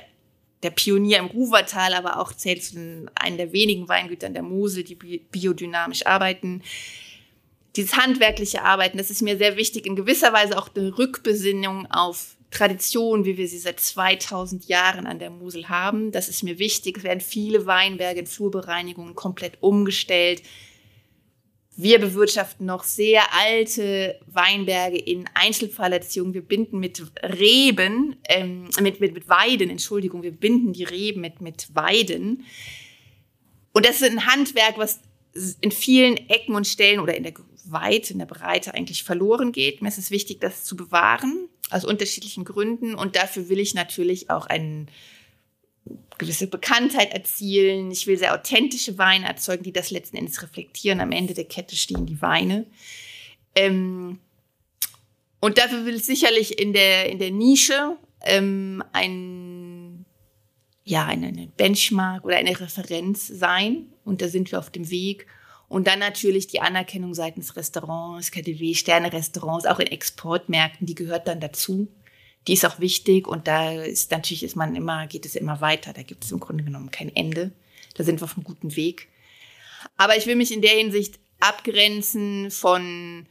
der Pionier im Ruwertal, aber auch zählt zu einem der wenigen Weingütern der Mosel, die biodynamisch arbeiten. Dieses handwerkliche Arbeiten, das ist mir sehr wichtig, in gewisser Weise auch eine Rückbesinnung auf Tradition, wie wir sie seit 2000 Jahren an der Mosel haben. Das ist mir wichtig. Es werden viele Weinberge in Flurbereinigungen komplett umgestellt. Wir bewirtschaften noch sehr alte Weinberge in Einzelfallerziehung. Wir binden mit Reben, ähm, mit, mit, mit Weiden, Entschuldigung, wir binden die Reben mit, mit Weiden. Und das ist ein Handwerk, was in vielen Ecken und Stellen oder in der Weite, in der Breite eigentlich verloren geht. Mir ist es wichtig, das zu bewahren, aus unterschiedlichen Gründen. Und dafür will ich natürlich auch einen gewisse Bekanntheit erzielen. Ich will sehr authentische Weine erzeugen, die das letzten Endes reflektieren. Am Ende der Kette stehen die Weine. Ähm, und dafür will es sicherlich in der, in der Nische ähm, ein, ja, eine, eine Benchmark oder eine Referenz sein. Und da sind wir auf dem Weg. Und dann natürlich die Anerkennung seitens Restaurants, KDW, Sterne-Restaurants, auch in Exportmärkten, die gehört dann dazu die ist auch wichtig und da ist natürlich ist man immer, geht es immer weiter. Da gibt es im Grunde genommen kein Ende. Da sind wir auf einem guten Weg. Aber ich will mich in der Hinsicht abgrenzen von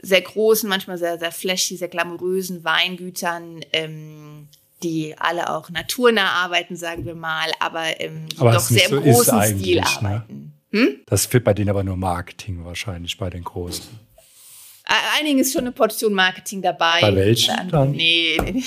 sehr großen, manchmal sehr, sehr flashy, sehr glamourösen Weingütern, ähm, die alle auch naturnah arbeiten, sagen wir mal, aber, ähm, aber doch sehr im so großen Stil ne? arbeiten. Hm? Das wird bei denen aber nur Marketing wahrscheinlich, bei den Großen. Einigen ist schon eine Portion Marketing dabei. Bei welchen dann? Nee, nee, nee.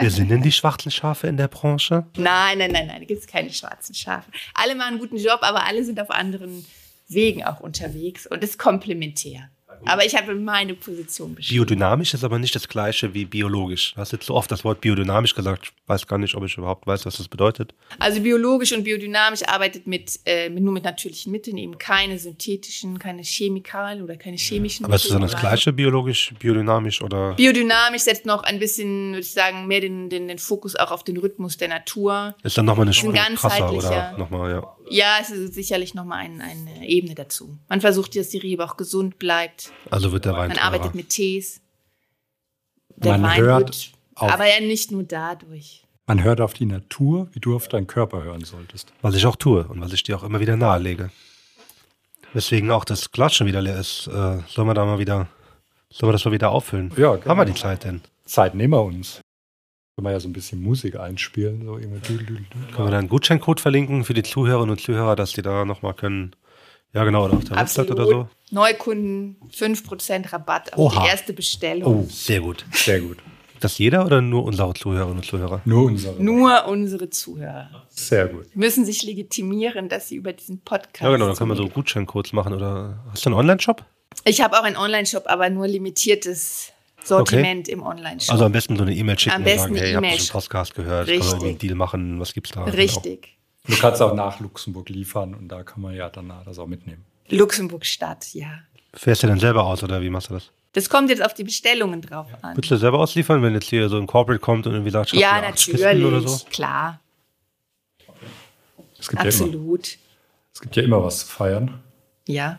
Wir sind denn die schwarzen Schafe in der Branche? Nein, nein, nein, nein, da gibt es keine schwarzen Schafe. Alle machen einen guten Job, aber alle sind auf anderen Wegen auch unterwegs und ist komplementär. Aber ich habe meine Position beschrieben. Biodynamisch ist aber nicht das gleiche wie biologisch. Du hast jetzt so oft das Wort biodynamisch gesagt. Ich weiß gar nicht, ob ich überhaupt weiß, was das bedeutet. Also biologisch und biodynamisch arbeitet mit, äh, nur mit natürlichen Mitteln, eben keine synthetischen, keine Chemikalien oder keine chemischen aber Mittel. Ist das dann das gleiche biologisch, biodynamisch oder? Biodynamisch setzt noch ein bisschen, würde ich sagen, mehr den, den, den Fokus auch auf den Rhythmus der Natur. Ist dann nochmal eine Spur krasser oder nochmal, ja. Ja, es ist sicherlich nochmal ein, eine Ebene dazu. Man versucht, dass die Rebe auch gesund bleibt. Also wird der Wein Man teurer. arbeitet mit Tees. Der man Wein hört wird, aber ja nicht nur dadurch. Man hört auf die Natur, wie du auf deinen Körper hören solltest. Was ich auch tue und was ich dir auch immer wieder nahelege. Weswegen auch das Glas schon wieder leer ist. Äh, sollen wir da mal wieder, sollen wir das mal wieder auffüllen? Ja, genau. Haben wir die Zeit denn? Zeit nehmen wir uns. Können wir ja so ein bisschen Musik einspielen. So Können wir da einen Gutscheincode verlinken für die Zuhörerinnen und Zuhörer, dass die da nochmal können ja, genau, oder auf der Website oder so. Neukunden 5% Rabatt auf Oha. die erste Bestellung. Oh, sehr gut. Sehr gut. Das jeder oder nur unsere Zuhörerinnen und Zuhörer? Nur unsere. Nur unsere Zuhörer. Sehr gut. Die müssen sich legitimieren, dass sie über diesen Podcast. Ja, genau, da können wir so Gutscheincodes machen. Oder hast du einen Online-Shop? Ich habe auch einen Online-Shop, aber nur limitiertes Sortiment okay. im Online-Shop. Also am besten so eine E-Mail schicken am und sagen, hey, ich habe den Podcast gehört, Richtig. kann man einen Deal machen, was gibt's da? Richtig. Genau. Du kannst auch nach Luxemburg liefern und da kann man ja dann das auch mitnehmen. Luxemburg-Stadt, ja. Fährst du denn selber aus oder wie machst du das? Das kommt jetzt auf die Bestellungen drauf an. Würdest du selber ausliefern, wenn jetzt hier so ein Corporate kommt und irgendwie sagt, ja, natürlich, oder so? klar. Es gibt Absolut. Ja immer, es gibt ja immer was zu feiern. Ja.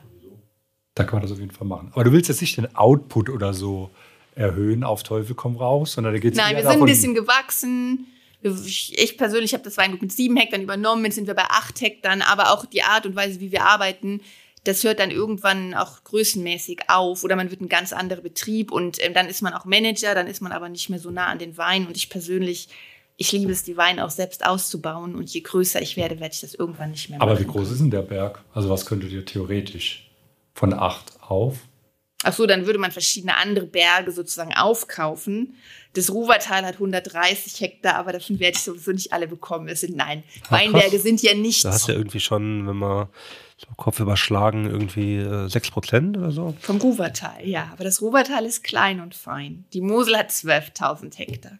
Da kann man das auf jeden Fall machen. Aber du willst jetzt nicht den Output oder so erhöhen auf Teufel komm raus, sondern da geht es Nein, wir sind ein bisschen gewachsen ich persönlich habe das Weingut mit sieben Hektar übernommen, jetzt sind wir bei acht Hektar, aber auch die Art und Weise, wie wir arbeiten, das hört dann irgendwann auch größenmäßig auf oder man wird ein ganz anderer Betrieb und ähm, dann ist man auch Manager, dann ist man aber nicht mehr so nah an den Wein und ich persönlich, ich liebe es, die Weine auch selbst auszubauen und je größer ich werde, werde ich das irgendwann nicht mehr machen. Aber wie groß ist denn der Berg? Also was könntet ihr theoretisch von acht auf? Ach so, dann würde man verschiedene andere Berge sozusagen aufkaufen. Das Ruwertal hat 130 Hektar, aber davon werde ich sowieso nicht alle bekommen. Es sind nein, Ach, Weinberge krass. sind ja nicht. Da hast du ja irgendwie schon, wenn man so Kopf überschlagen, irgendwie äh, 6 Prozent oder so. Vom Ruwertal, ja. Aber das Ruwertal ist klein und fein. Die Mosel hat 12.000 Hektar.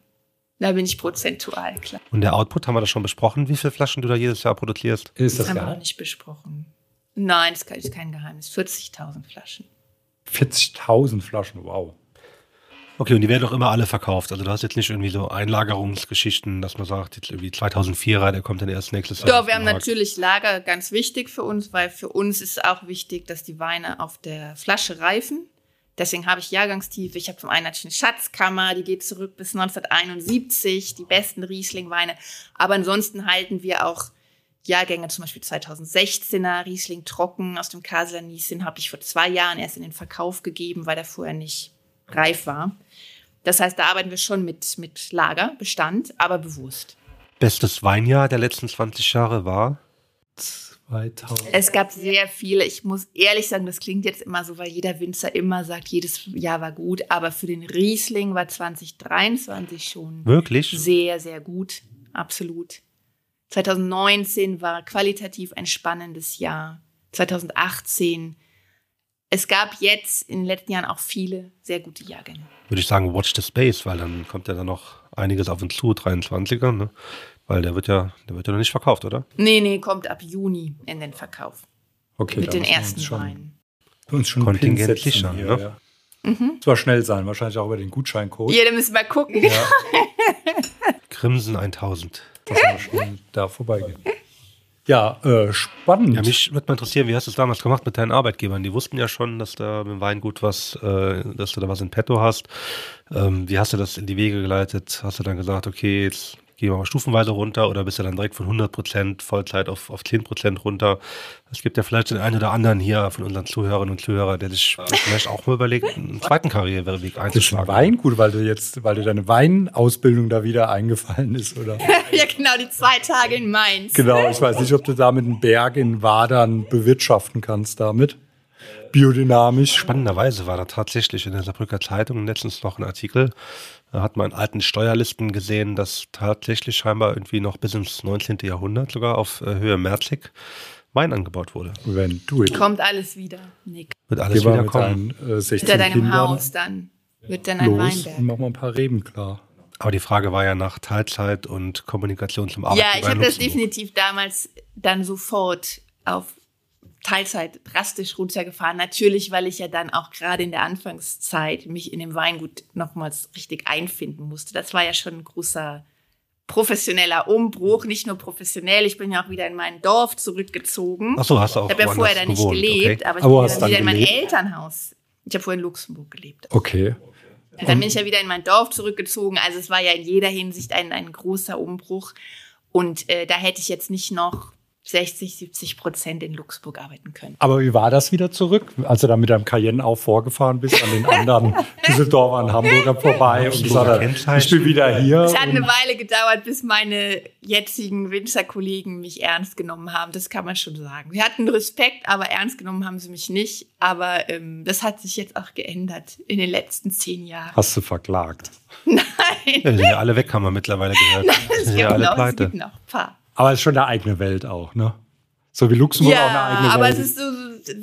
Da bin ich prozentual klar. Und der Output, haben wir das schon besprochen, wie viele Flaschen du da jedes Jahr produzierst? Ist das, das haben wir noch nicht besprochen. Nein, das ist kein Geheimnis. 40.000 Flaschen. 40.000 Flaschen, wow. Okay, und die werden auch immer alle verkauft. Also du hast jetzt nicht irgendwie so Einlagerungsgeschichten, dass man sagt, jetzt irgendwie 2004er, der kommt dann erst nächstes Jahr. Doch, wir haben natürlich Lager ganz wichtig für uns, weil für uns ist auch wichtig, dass die Weine auf der Flasche reifen. Deswegen habe ich Jahrgangstiefe. Ich habe zum einen natürlich eine Schatzkammer, die geht zurück bis 1971, die besten Riesling-Weine. Aber ansonsten halten wir auch Jahrgänge, zum Beispiel 2016er Riesling trocken aus dem Kasseler Niesin, habe ich vor zwei Jahren erst in den Verkauf gegeben, weil der vorher nicht reif war. Das heißt, da arbeiten wir schon mit, mit Lagerbestand, aber bewusst. Bestes Weinjahr der letzten 20 Jahre war? 2000. Es gab sehr viele. Ich muss ehrlich sagen, das klingt jetzt immer so, weil jeder Winzer immer sagt, jedes Jahr war gut. Aber für den Riesling war 2023 schon Wirklich? sehr, sehr gut. Absolut. 2019 war qualitativ ein spannendes Jahr. 2018. Es gab jetzt in den letzten Jahren auch viele sehr gute Jahrgänge. Würde ich sagen, watch the space, weil dann kommt ja dann noch einiges auf uns zu, 23er, ne? Weil der wird ja, der wird ja noch nicht verkauft, oder? Nee, nee, kommt ab Juni in den Verkauf. Okay, mit den ersten Weinen. uns schon Kontingent sichern, hier, ne? ja. Mhm. Zwar schnell sein, wahrscheinlich auch über den Gutscheincode. Ja, da müssen wir gucken. Ja, Crimson 1000. dass wir schnell da vorbeigehen. Ja, äh, spannend. Ja, mich würde mal interessieren, wie hast du es damals gemacht mit deinen Arbeitgebern? Die wussten ja schon, dass da mit dem Weingut was, äh, dass du da was in petto hast. Ähm, wie hast du das in die Wege geleitet? Hast du dann gesagt, okay, jetzt gehen wir mal stufenweise runter oder bist du dann direkt von 100% Vollzeit auf, auf 10% runter? Es gibt ja vielleicht den einen oder anderen hier von unseren Zuhörerinnen und Zuhörern, der sich vielleicht auch mal überlegt, einen zweiten Karriereweg das ist ein einzuschlagen. Weingut, weil du jetzt, weil dir deine Weinausbildung da wieder eingefallen ist, oder? ja, genau, die zwei Tage in Mainz. Genau, ich weiß nicht, ob du damit einen Berg in Wadern bewirtschaften kannst damit. Biodynamisch. Spannenderweise war da tatsächlich in der Saarbrücker Zeitung letztens noch ein Artikel. Da hat man in alten Steuerlisten gesehen, dass tatsächlich scheinbar irgendwie noch bis ins 19. Jahrhundert sogar auf äh, Höhe Merzig Wein angebaut wurde. Wenn du. Kommt alles wieder, Nick. Wird alles mal wieder mit kommen. deinen äh, 16 Hinter deinem Kindern Haus dann wird dann ein los und Weinberg. mach mal ein paar Reben klar. Aber die Frage war ja nach Teilzeit und Kommunikation zum Ja, Arbeitgeber. ich habe das definitiv damals dann sofort auf Teilzeit drastisch runtergefahren. Natürlich, weil ich ja dann auch gerade in der Anfangszeit mich in dem Weingut nochmals richtig einfinden musste. Das war ja schon ein großer professioneller Umbruch, nicht nur professionell. Ich bin ja auch wieder in mein Dorf zurückgezogen. Ach so, hast du auch ich habe ja vorher da nicht gewohnt, gelebt, okay. aber ich Aber bin ja dann wieder in mein? Elternhaus. Ich habe vorher in Luxemburg gelebt. Okay. Und dann bin ich ja wieder in mein Dorf zurückgezogen. Also es war ja in jeder Hinsicht ein, ein großer Umbruch. Und äh, da hätte ich jetzt nicht noch 60, 70 Prozent in Luxemburg arbeiten können. Aber wie war das wieder zurück, als du dann mit deinem Cayenne auch vorgefahren bist an den anderen Düsseldorfern, Hamburger vorbei und gesagt hast, Kennzeichen. ich bin wieder hier. Es hat eine Weile gedauert, bis meine jetzigen Winzerkollegen mich ernst genommen haben. Das kann man schon sagen. Sie hatten Respekt, aber ernst genommen haben sie mich nicht. Aber ähm, das hat sich jetzt auch geändert in den letzten zehn Jahren. Hast du verklagt. Nein, Ja, die sind ja alle weg, haben wir mittlerweile gehört. Die es sind gibt, ja alle noch, es pleite. gibt noch ein paar. Aber es ist schon eine eigene Welt auch, ne? So wie Luxemburg auch eine Ja, eigene aber Welt es ist so,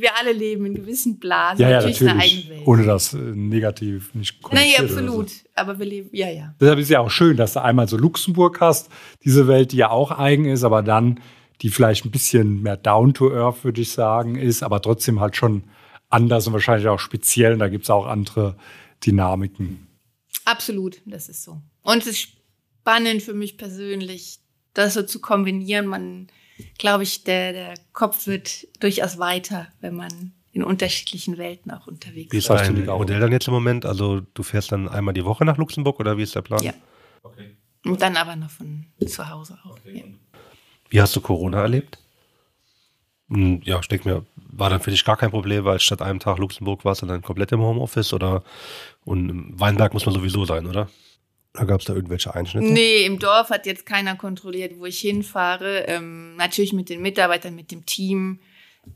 wir alle leben in gewissen Blasen. Ja, ja, natürlich, natürlich. Ohne das äh, negativ nicht Nein, oder absolut. So. Aber wir leben, ja, ja. Deshalb ist ja auch schön, dass du einmal so Luxemburg hast, diese Welt, die ja auch eigen ist, aber dann, die vielleicht ein bisschen mehr down to earth, würde ich sagen, ist, aber trotzdem halt schon anders und wahrscheinlich auch speziell. Und da gibt es auch andere Dynamiken. Absolut, das ist so. Und es ist spannend für mich persönlich, das so zu kombinieren. Man, glaube ich, der, der Kopf wird durchaus weiter, wenn man in unterschiedlichen Welten auch unterwegs Wie ist. ist Sagst du dein? Modell dann jetzt im Moment? Also du fährst dann einmal die Woche nach Luxemburg oder wie ist der Plan? Ja. Und dann aber noch von zu Hause auch. Ja. Wie hast du Corona erlebt? Hm, Ja, ich denke mir, war dann für dich gar kein Problem, weil statt einem Tag Luxemburg warst du dann komplett im Homeoffice oder und im Weinberg muss man sowieso sein, oder? Da gab es da irgendwelche Einschnitte? Nee, im Dorf hat jetzt keiner kontrolliert, wo ich hinfahre. Ähm, natürlich mit den Mitarbeitern, mit dem Team,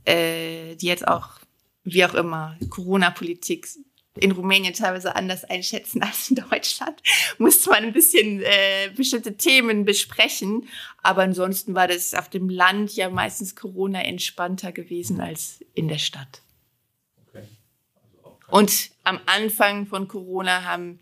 äh, die jetzt auch, wie auch immer, Corona-Politik in Rumänien teilweise anders einschätzen als in Deutschland. Musste man ein bisschen äh, bestimmte Themen besprechen. Aber ansonsten war das auf dem Land ja meistens Corona entspannter gewesen als in der Stadt. Und am Anfang von Corona haben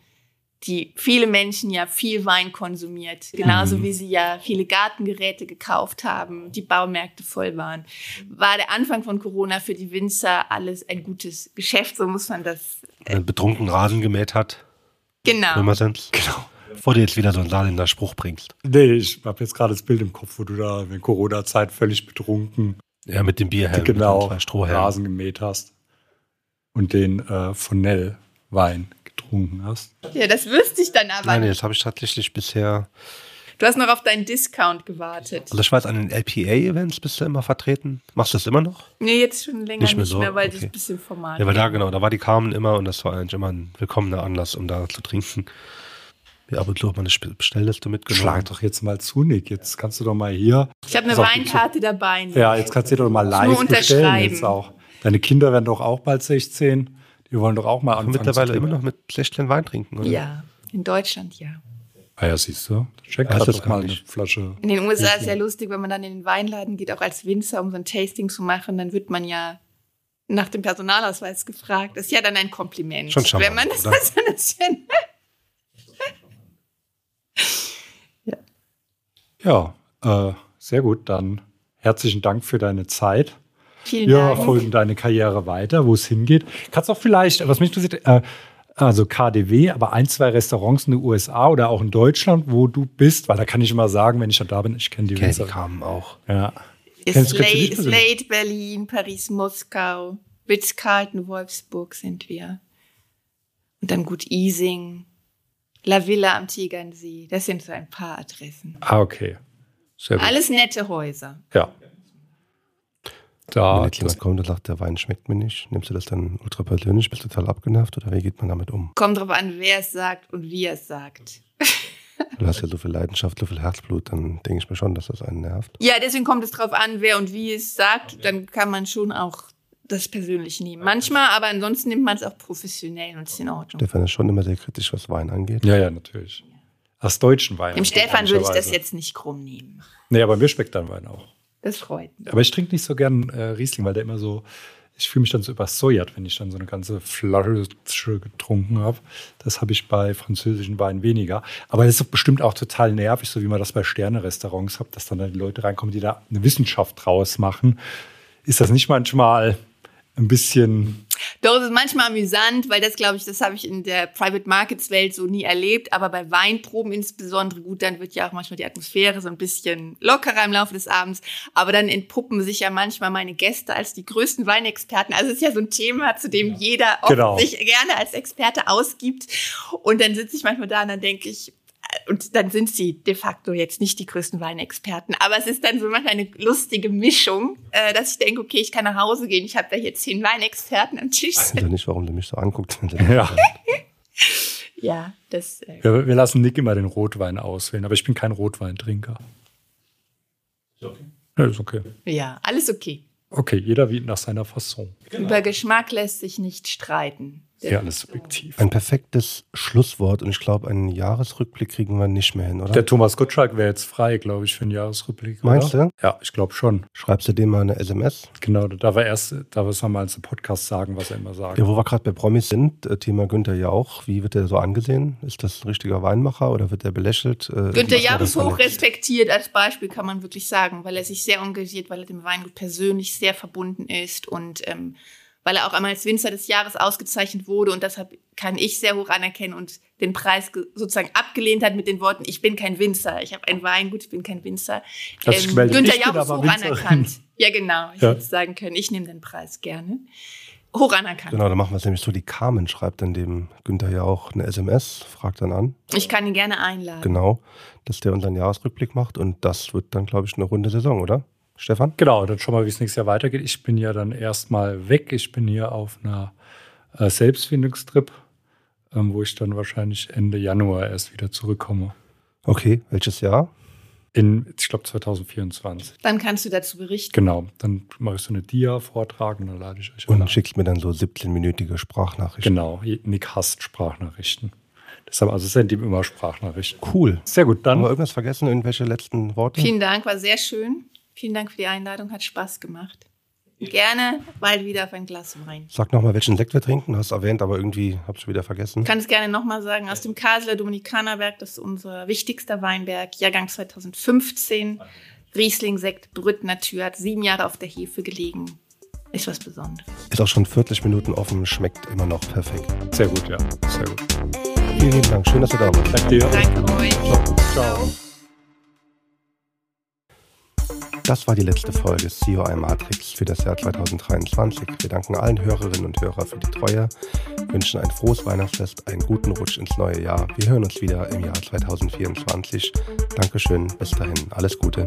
die viele Menschen ja viel Wein konsumiert, genauso wie sie ja viele Gartengeräte gekauft haben, die Baumärkte voll waren. War der Anfang von Corona für die Winzer alles ein gutes Geschäft, so muss man das. Wenn man betrunken Rasen gemäht hat? Genau. Römersens. Genau. Bevor du jetzt wieder so einen Saarländer Spruch bringst. Nee, ich habe jetzt gerade das Bild im Kopf, wo du da in Corona-Zeit völlig betrunken Ja, mit dem Bierhelm. genau. Rasen gemäht hast und den äh, Fonell-Wein getrunken hast. Ja, das wüsste ich dann aber Nein, nicht. das habe ich tatsächlich bisher. Du hast noch auf deinen Discount gewartet. Also ich weiß, an den LPA-Events bist du immer vertreten. Machst du das immer noch? Nee, jetzt schon länger Nicht nicht mehr mehr, so, weil okay. das ein bisschen formal Ja, weil da genau, da war die Carmen immer und das war eigentlich immer ein willkommener Anlass, um da zu trinken. Ja, ab und zu hat man eine Sp- Bestellliste mitgenommen. Schlag doch jetzt mal zu, Nick. Jetzt kannst du doch mal hier. Ich habe eine Weinkarte dabei. Nick. Ja, jetzt kannst du dir doch mal live bestellen unterschreiben. jetzt auch. Deine Kinder werden doch auch bald 16. Die wollen doch auch mal anfangen mittlerweile zu immer noch mit Fläschchen Wein trinken, oder? Ja, in Deutschland ja. Ah ja, siehst du. Hat das doch mal eine. Flasche. In den USA ist ja lustig, wenn man dann in den Weinladen geht, auch als Winzer, um so ein Tasting zu machen, dann wird man ja nach dem Personalausweis gefragt. Das ist ja dann ein Kompliment. Schon charmant, Wenn man das oder? so ein bisschen. Ja, äh, sehr gut. Dann herzlichen Dank für deine Zeit. Vielen Ja, Dank. verfolgen deine Karriere weiter, wo es hingeht. Kannst auch vielleicht, was mich interessiert, äh, also KDW, aber ein, zwei Restaurants in den USA oder auch in Deutschland, wo du bist, weil da kann ich immer sagen, wenn ich da bin, ich kenne die Okay, die Winzer. kamen auch. Ja. Persönlich? Slate Berlin, Paris, Moskau, Ritz-Carlton, Wolfsburg sind wir. Und dann gut Ising, La Villa am Tegernsee. Das sind so ein paar Adressen. Ah, okay. Sehr gut. Alles nette Häuser. Ja. Da, Wenn jetzt jemand kommt und sagt, der Wein schmeckt mir nicht, nimmst du das dann ultra persönlich, bist du total abgenervt oder wie geht man damit um? Kommt drauf an, wer es sagt und wie er es sagt. Du hast ja so viel Leidenschaft, so viel Herzblut, dann denke ich mir schon, dass das einen nervt. Ja, deswegen kommt es drauf an, wer und wie es sagt. Dann kann man schon auch das persönlich nehmen. Manchmal, aber ansonsten nimmt man es auch professionell und ist in Ordnung. Stefan ist schon immer sehr kritisch, was Wein angeht. ja, ja, natürlich. Aus deutschen Wein. Dem Stefan würde ich das jetzt nicht krumm nehmen. Nee, aber mir schmeckt dein Wein auch. Das freut mich. Aber ich trinke nicht so gern äh, Riesling, weil der immer so, ich fühle mich dann so übersäuert, wenn ich dann so eine ganze Flasche getrunken habe. Das habe ich bei französischen Weinen weniger. Aber das ist bestimmt auch total nervig, so wie man das bei Sterne-Restaurants hat, dass dann da die Leute reinkommen, die da eine Wissenschaft draus machen. Ist das nicht manchmal ein bisschen, Doch, es ist manchmal amüsant, weil das, glaube ich, das habe ich in der Private Markets Welt so nie erlebt. Aber bei Weinproben insbesondere, gut, dann wird ja auch manchmal die Atmosphäre so ein bisschen lockerer im Laufe des Abends. Aber dann entpuppen sich ja manchmal meine Gäste als die größten Weinexperten. Also es ist ja so ein Thema, zu dem jeder oft Genau. sich gerne als Experte ausgibt. Und dann sitze ich manchmal da und dann denke ich, und dann sind sie de facto jetzt nicht die größten Weinexperten. Aber es ist dann so manchmal eine lustige Mischung, äh, dass ich denke, okay, ich kann nach Hause gehen, ich habe da hier zehn Weinexperten am Tisch. Also nicht, warum du mich so anguckst. ja. Ja, das. Äh, Wir, wir lassen Nick immer den Rotwein auswählen, aber ich bin kein Rotweintrinker. Ja, ist okay. ja, alles okay. Okay, jeder wie nach seiner Fasson. Über Geschmack lässt sich nicht streiten. Ja alles subjektiv. Ein perfektes Schlusswort und ich glaube, einen Jahresrückblick kriegen wir nicht mehr hin, oder? Der Thomas Gottschalk wäre jetzt frei, glaube ich, für einen Jahresrückblick. Meinst oder? du? Ja, ich glaube schon. Schreibst du dem mal eine SMS? Genau, da darf er erst, da wir mal im Podcast sagen, was er immer sagt. Ja, wo wir gerade bei Promis sind, äh, Thema Günther Jauch, wie wird er so angesehen? Ist das ein richtiger Weinmacher oder wird er belächelt? Äh, Günther Jauch ist hoch respektiert als Beispiel, kann man wirklich sagen, weil er sich sehr engagiert, weil er dem Weingut persönlich sehr verbunden ist und ähm, weil er auch einmal als Winzer des Jahres ausgezeichnet wurde und deshalb kann ich sehr hoch anerkennen und den Preis ge- sozusagen abgelehnt hat mit den Worten, ich bin kein Winzer, ich habe ein Weingut, ich bin kein Winzer. Sich gemeldet, Günther Jauch ist hoch Winzerin. anerkannt. Ja, genau. Ich Ja. hätte sagen können, ich nehme den Preis gerne. Hoch anerkannt. Genau, dann machen wir es nämlich so, die Carmen schreibt dann dem Günther Jauch eine SMS, fragt dann an, Ich kann ihn gerne einladen. genau, dass der unseren Jahresrückblick macht und das wird dann, glaube ich, eine runde Saison, oder? Stefan? Genau, dann schauen wir, wie es nächstes Jahr weitergeht. Ich bin ja dann erstmal weg. Ich bin hier auf einer äh, Selbstfindungstrip, ähm, wo ich dann wahrscheinlich Ende Januar erst wieder zurückkomme. Okay, welches Jahr? In, ich glaube, 2024. Dann kannst du dazu berichten. Genau, dann mache ich so eine Dia-Vortrag und dann lade ich euch Und ein. schickst mir dann so 17-minütige Sprachnachrichten. Genau, Nick hasst Sprachnachrichten. Deshalb, also sendet ihm immer Sprachnachrichten. Cool. Sehr gut, Haben wir dann irgendwas vergessen? Irgendwelche letzten Worte? Vielen Dank, war sehr schön. Vielen Dank für die Einladung, hat Spaß gemacht. Gerne bald wieder auf ein Glas Wein. Sag nochmal, welchen Sekt wir trinken. Hast erwähnt, aber irgendwie hab's wieder vergessen. Ich kann es gerne nochmal sagen, aus dem Kasler Dominikanerberg, das ist unser wichtigster Weinberg, Jahrgang 2015. Riesling-Sekt Brütt Natur, hat sieben Jahre auf der Hefe gelegen. Ist was Besonderes. Ist auch schon 40 Minuten offen, schmeckt immer noch perfekt. sehr gut, ja, sehr gut. Vielen lieben Dank. Schön, dass du da warst. Danke dir. Danke euch. Ciao. Das war die letzte Folge COI Matrix für das Jahr 2023. Wir danken allen Hörerinnen und Hörern für die Treue, wünschen ein frohes Weihnachtsfest, einen guten Rutsch ins neue Jahr. Wir hören uns wieder im Jahr 2024. Dankeschön, bis dahin, alles Gute.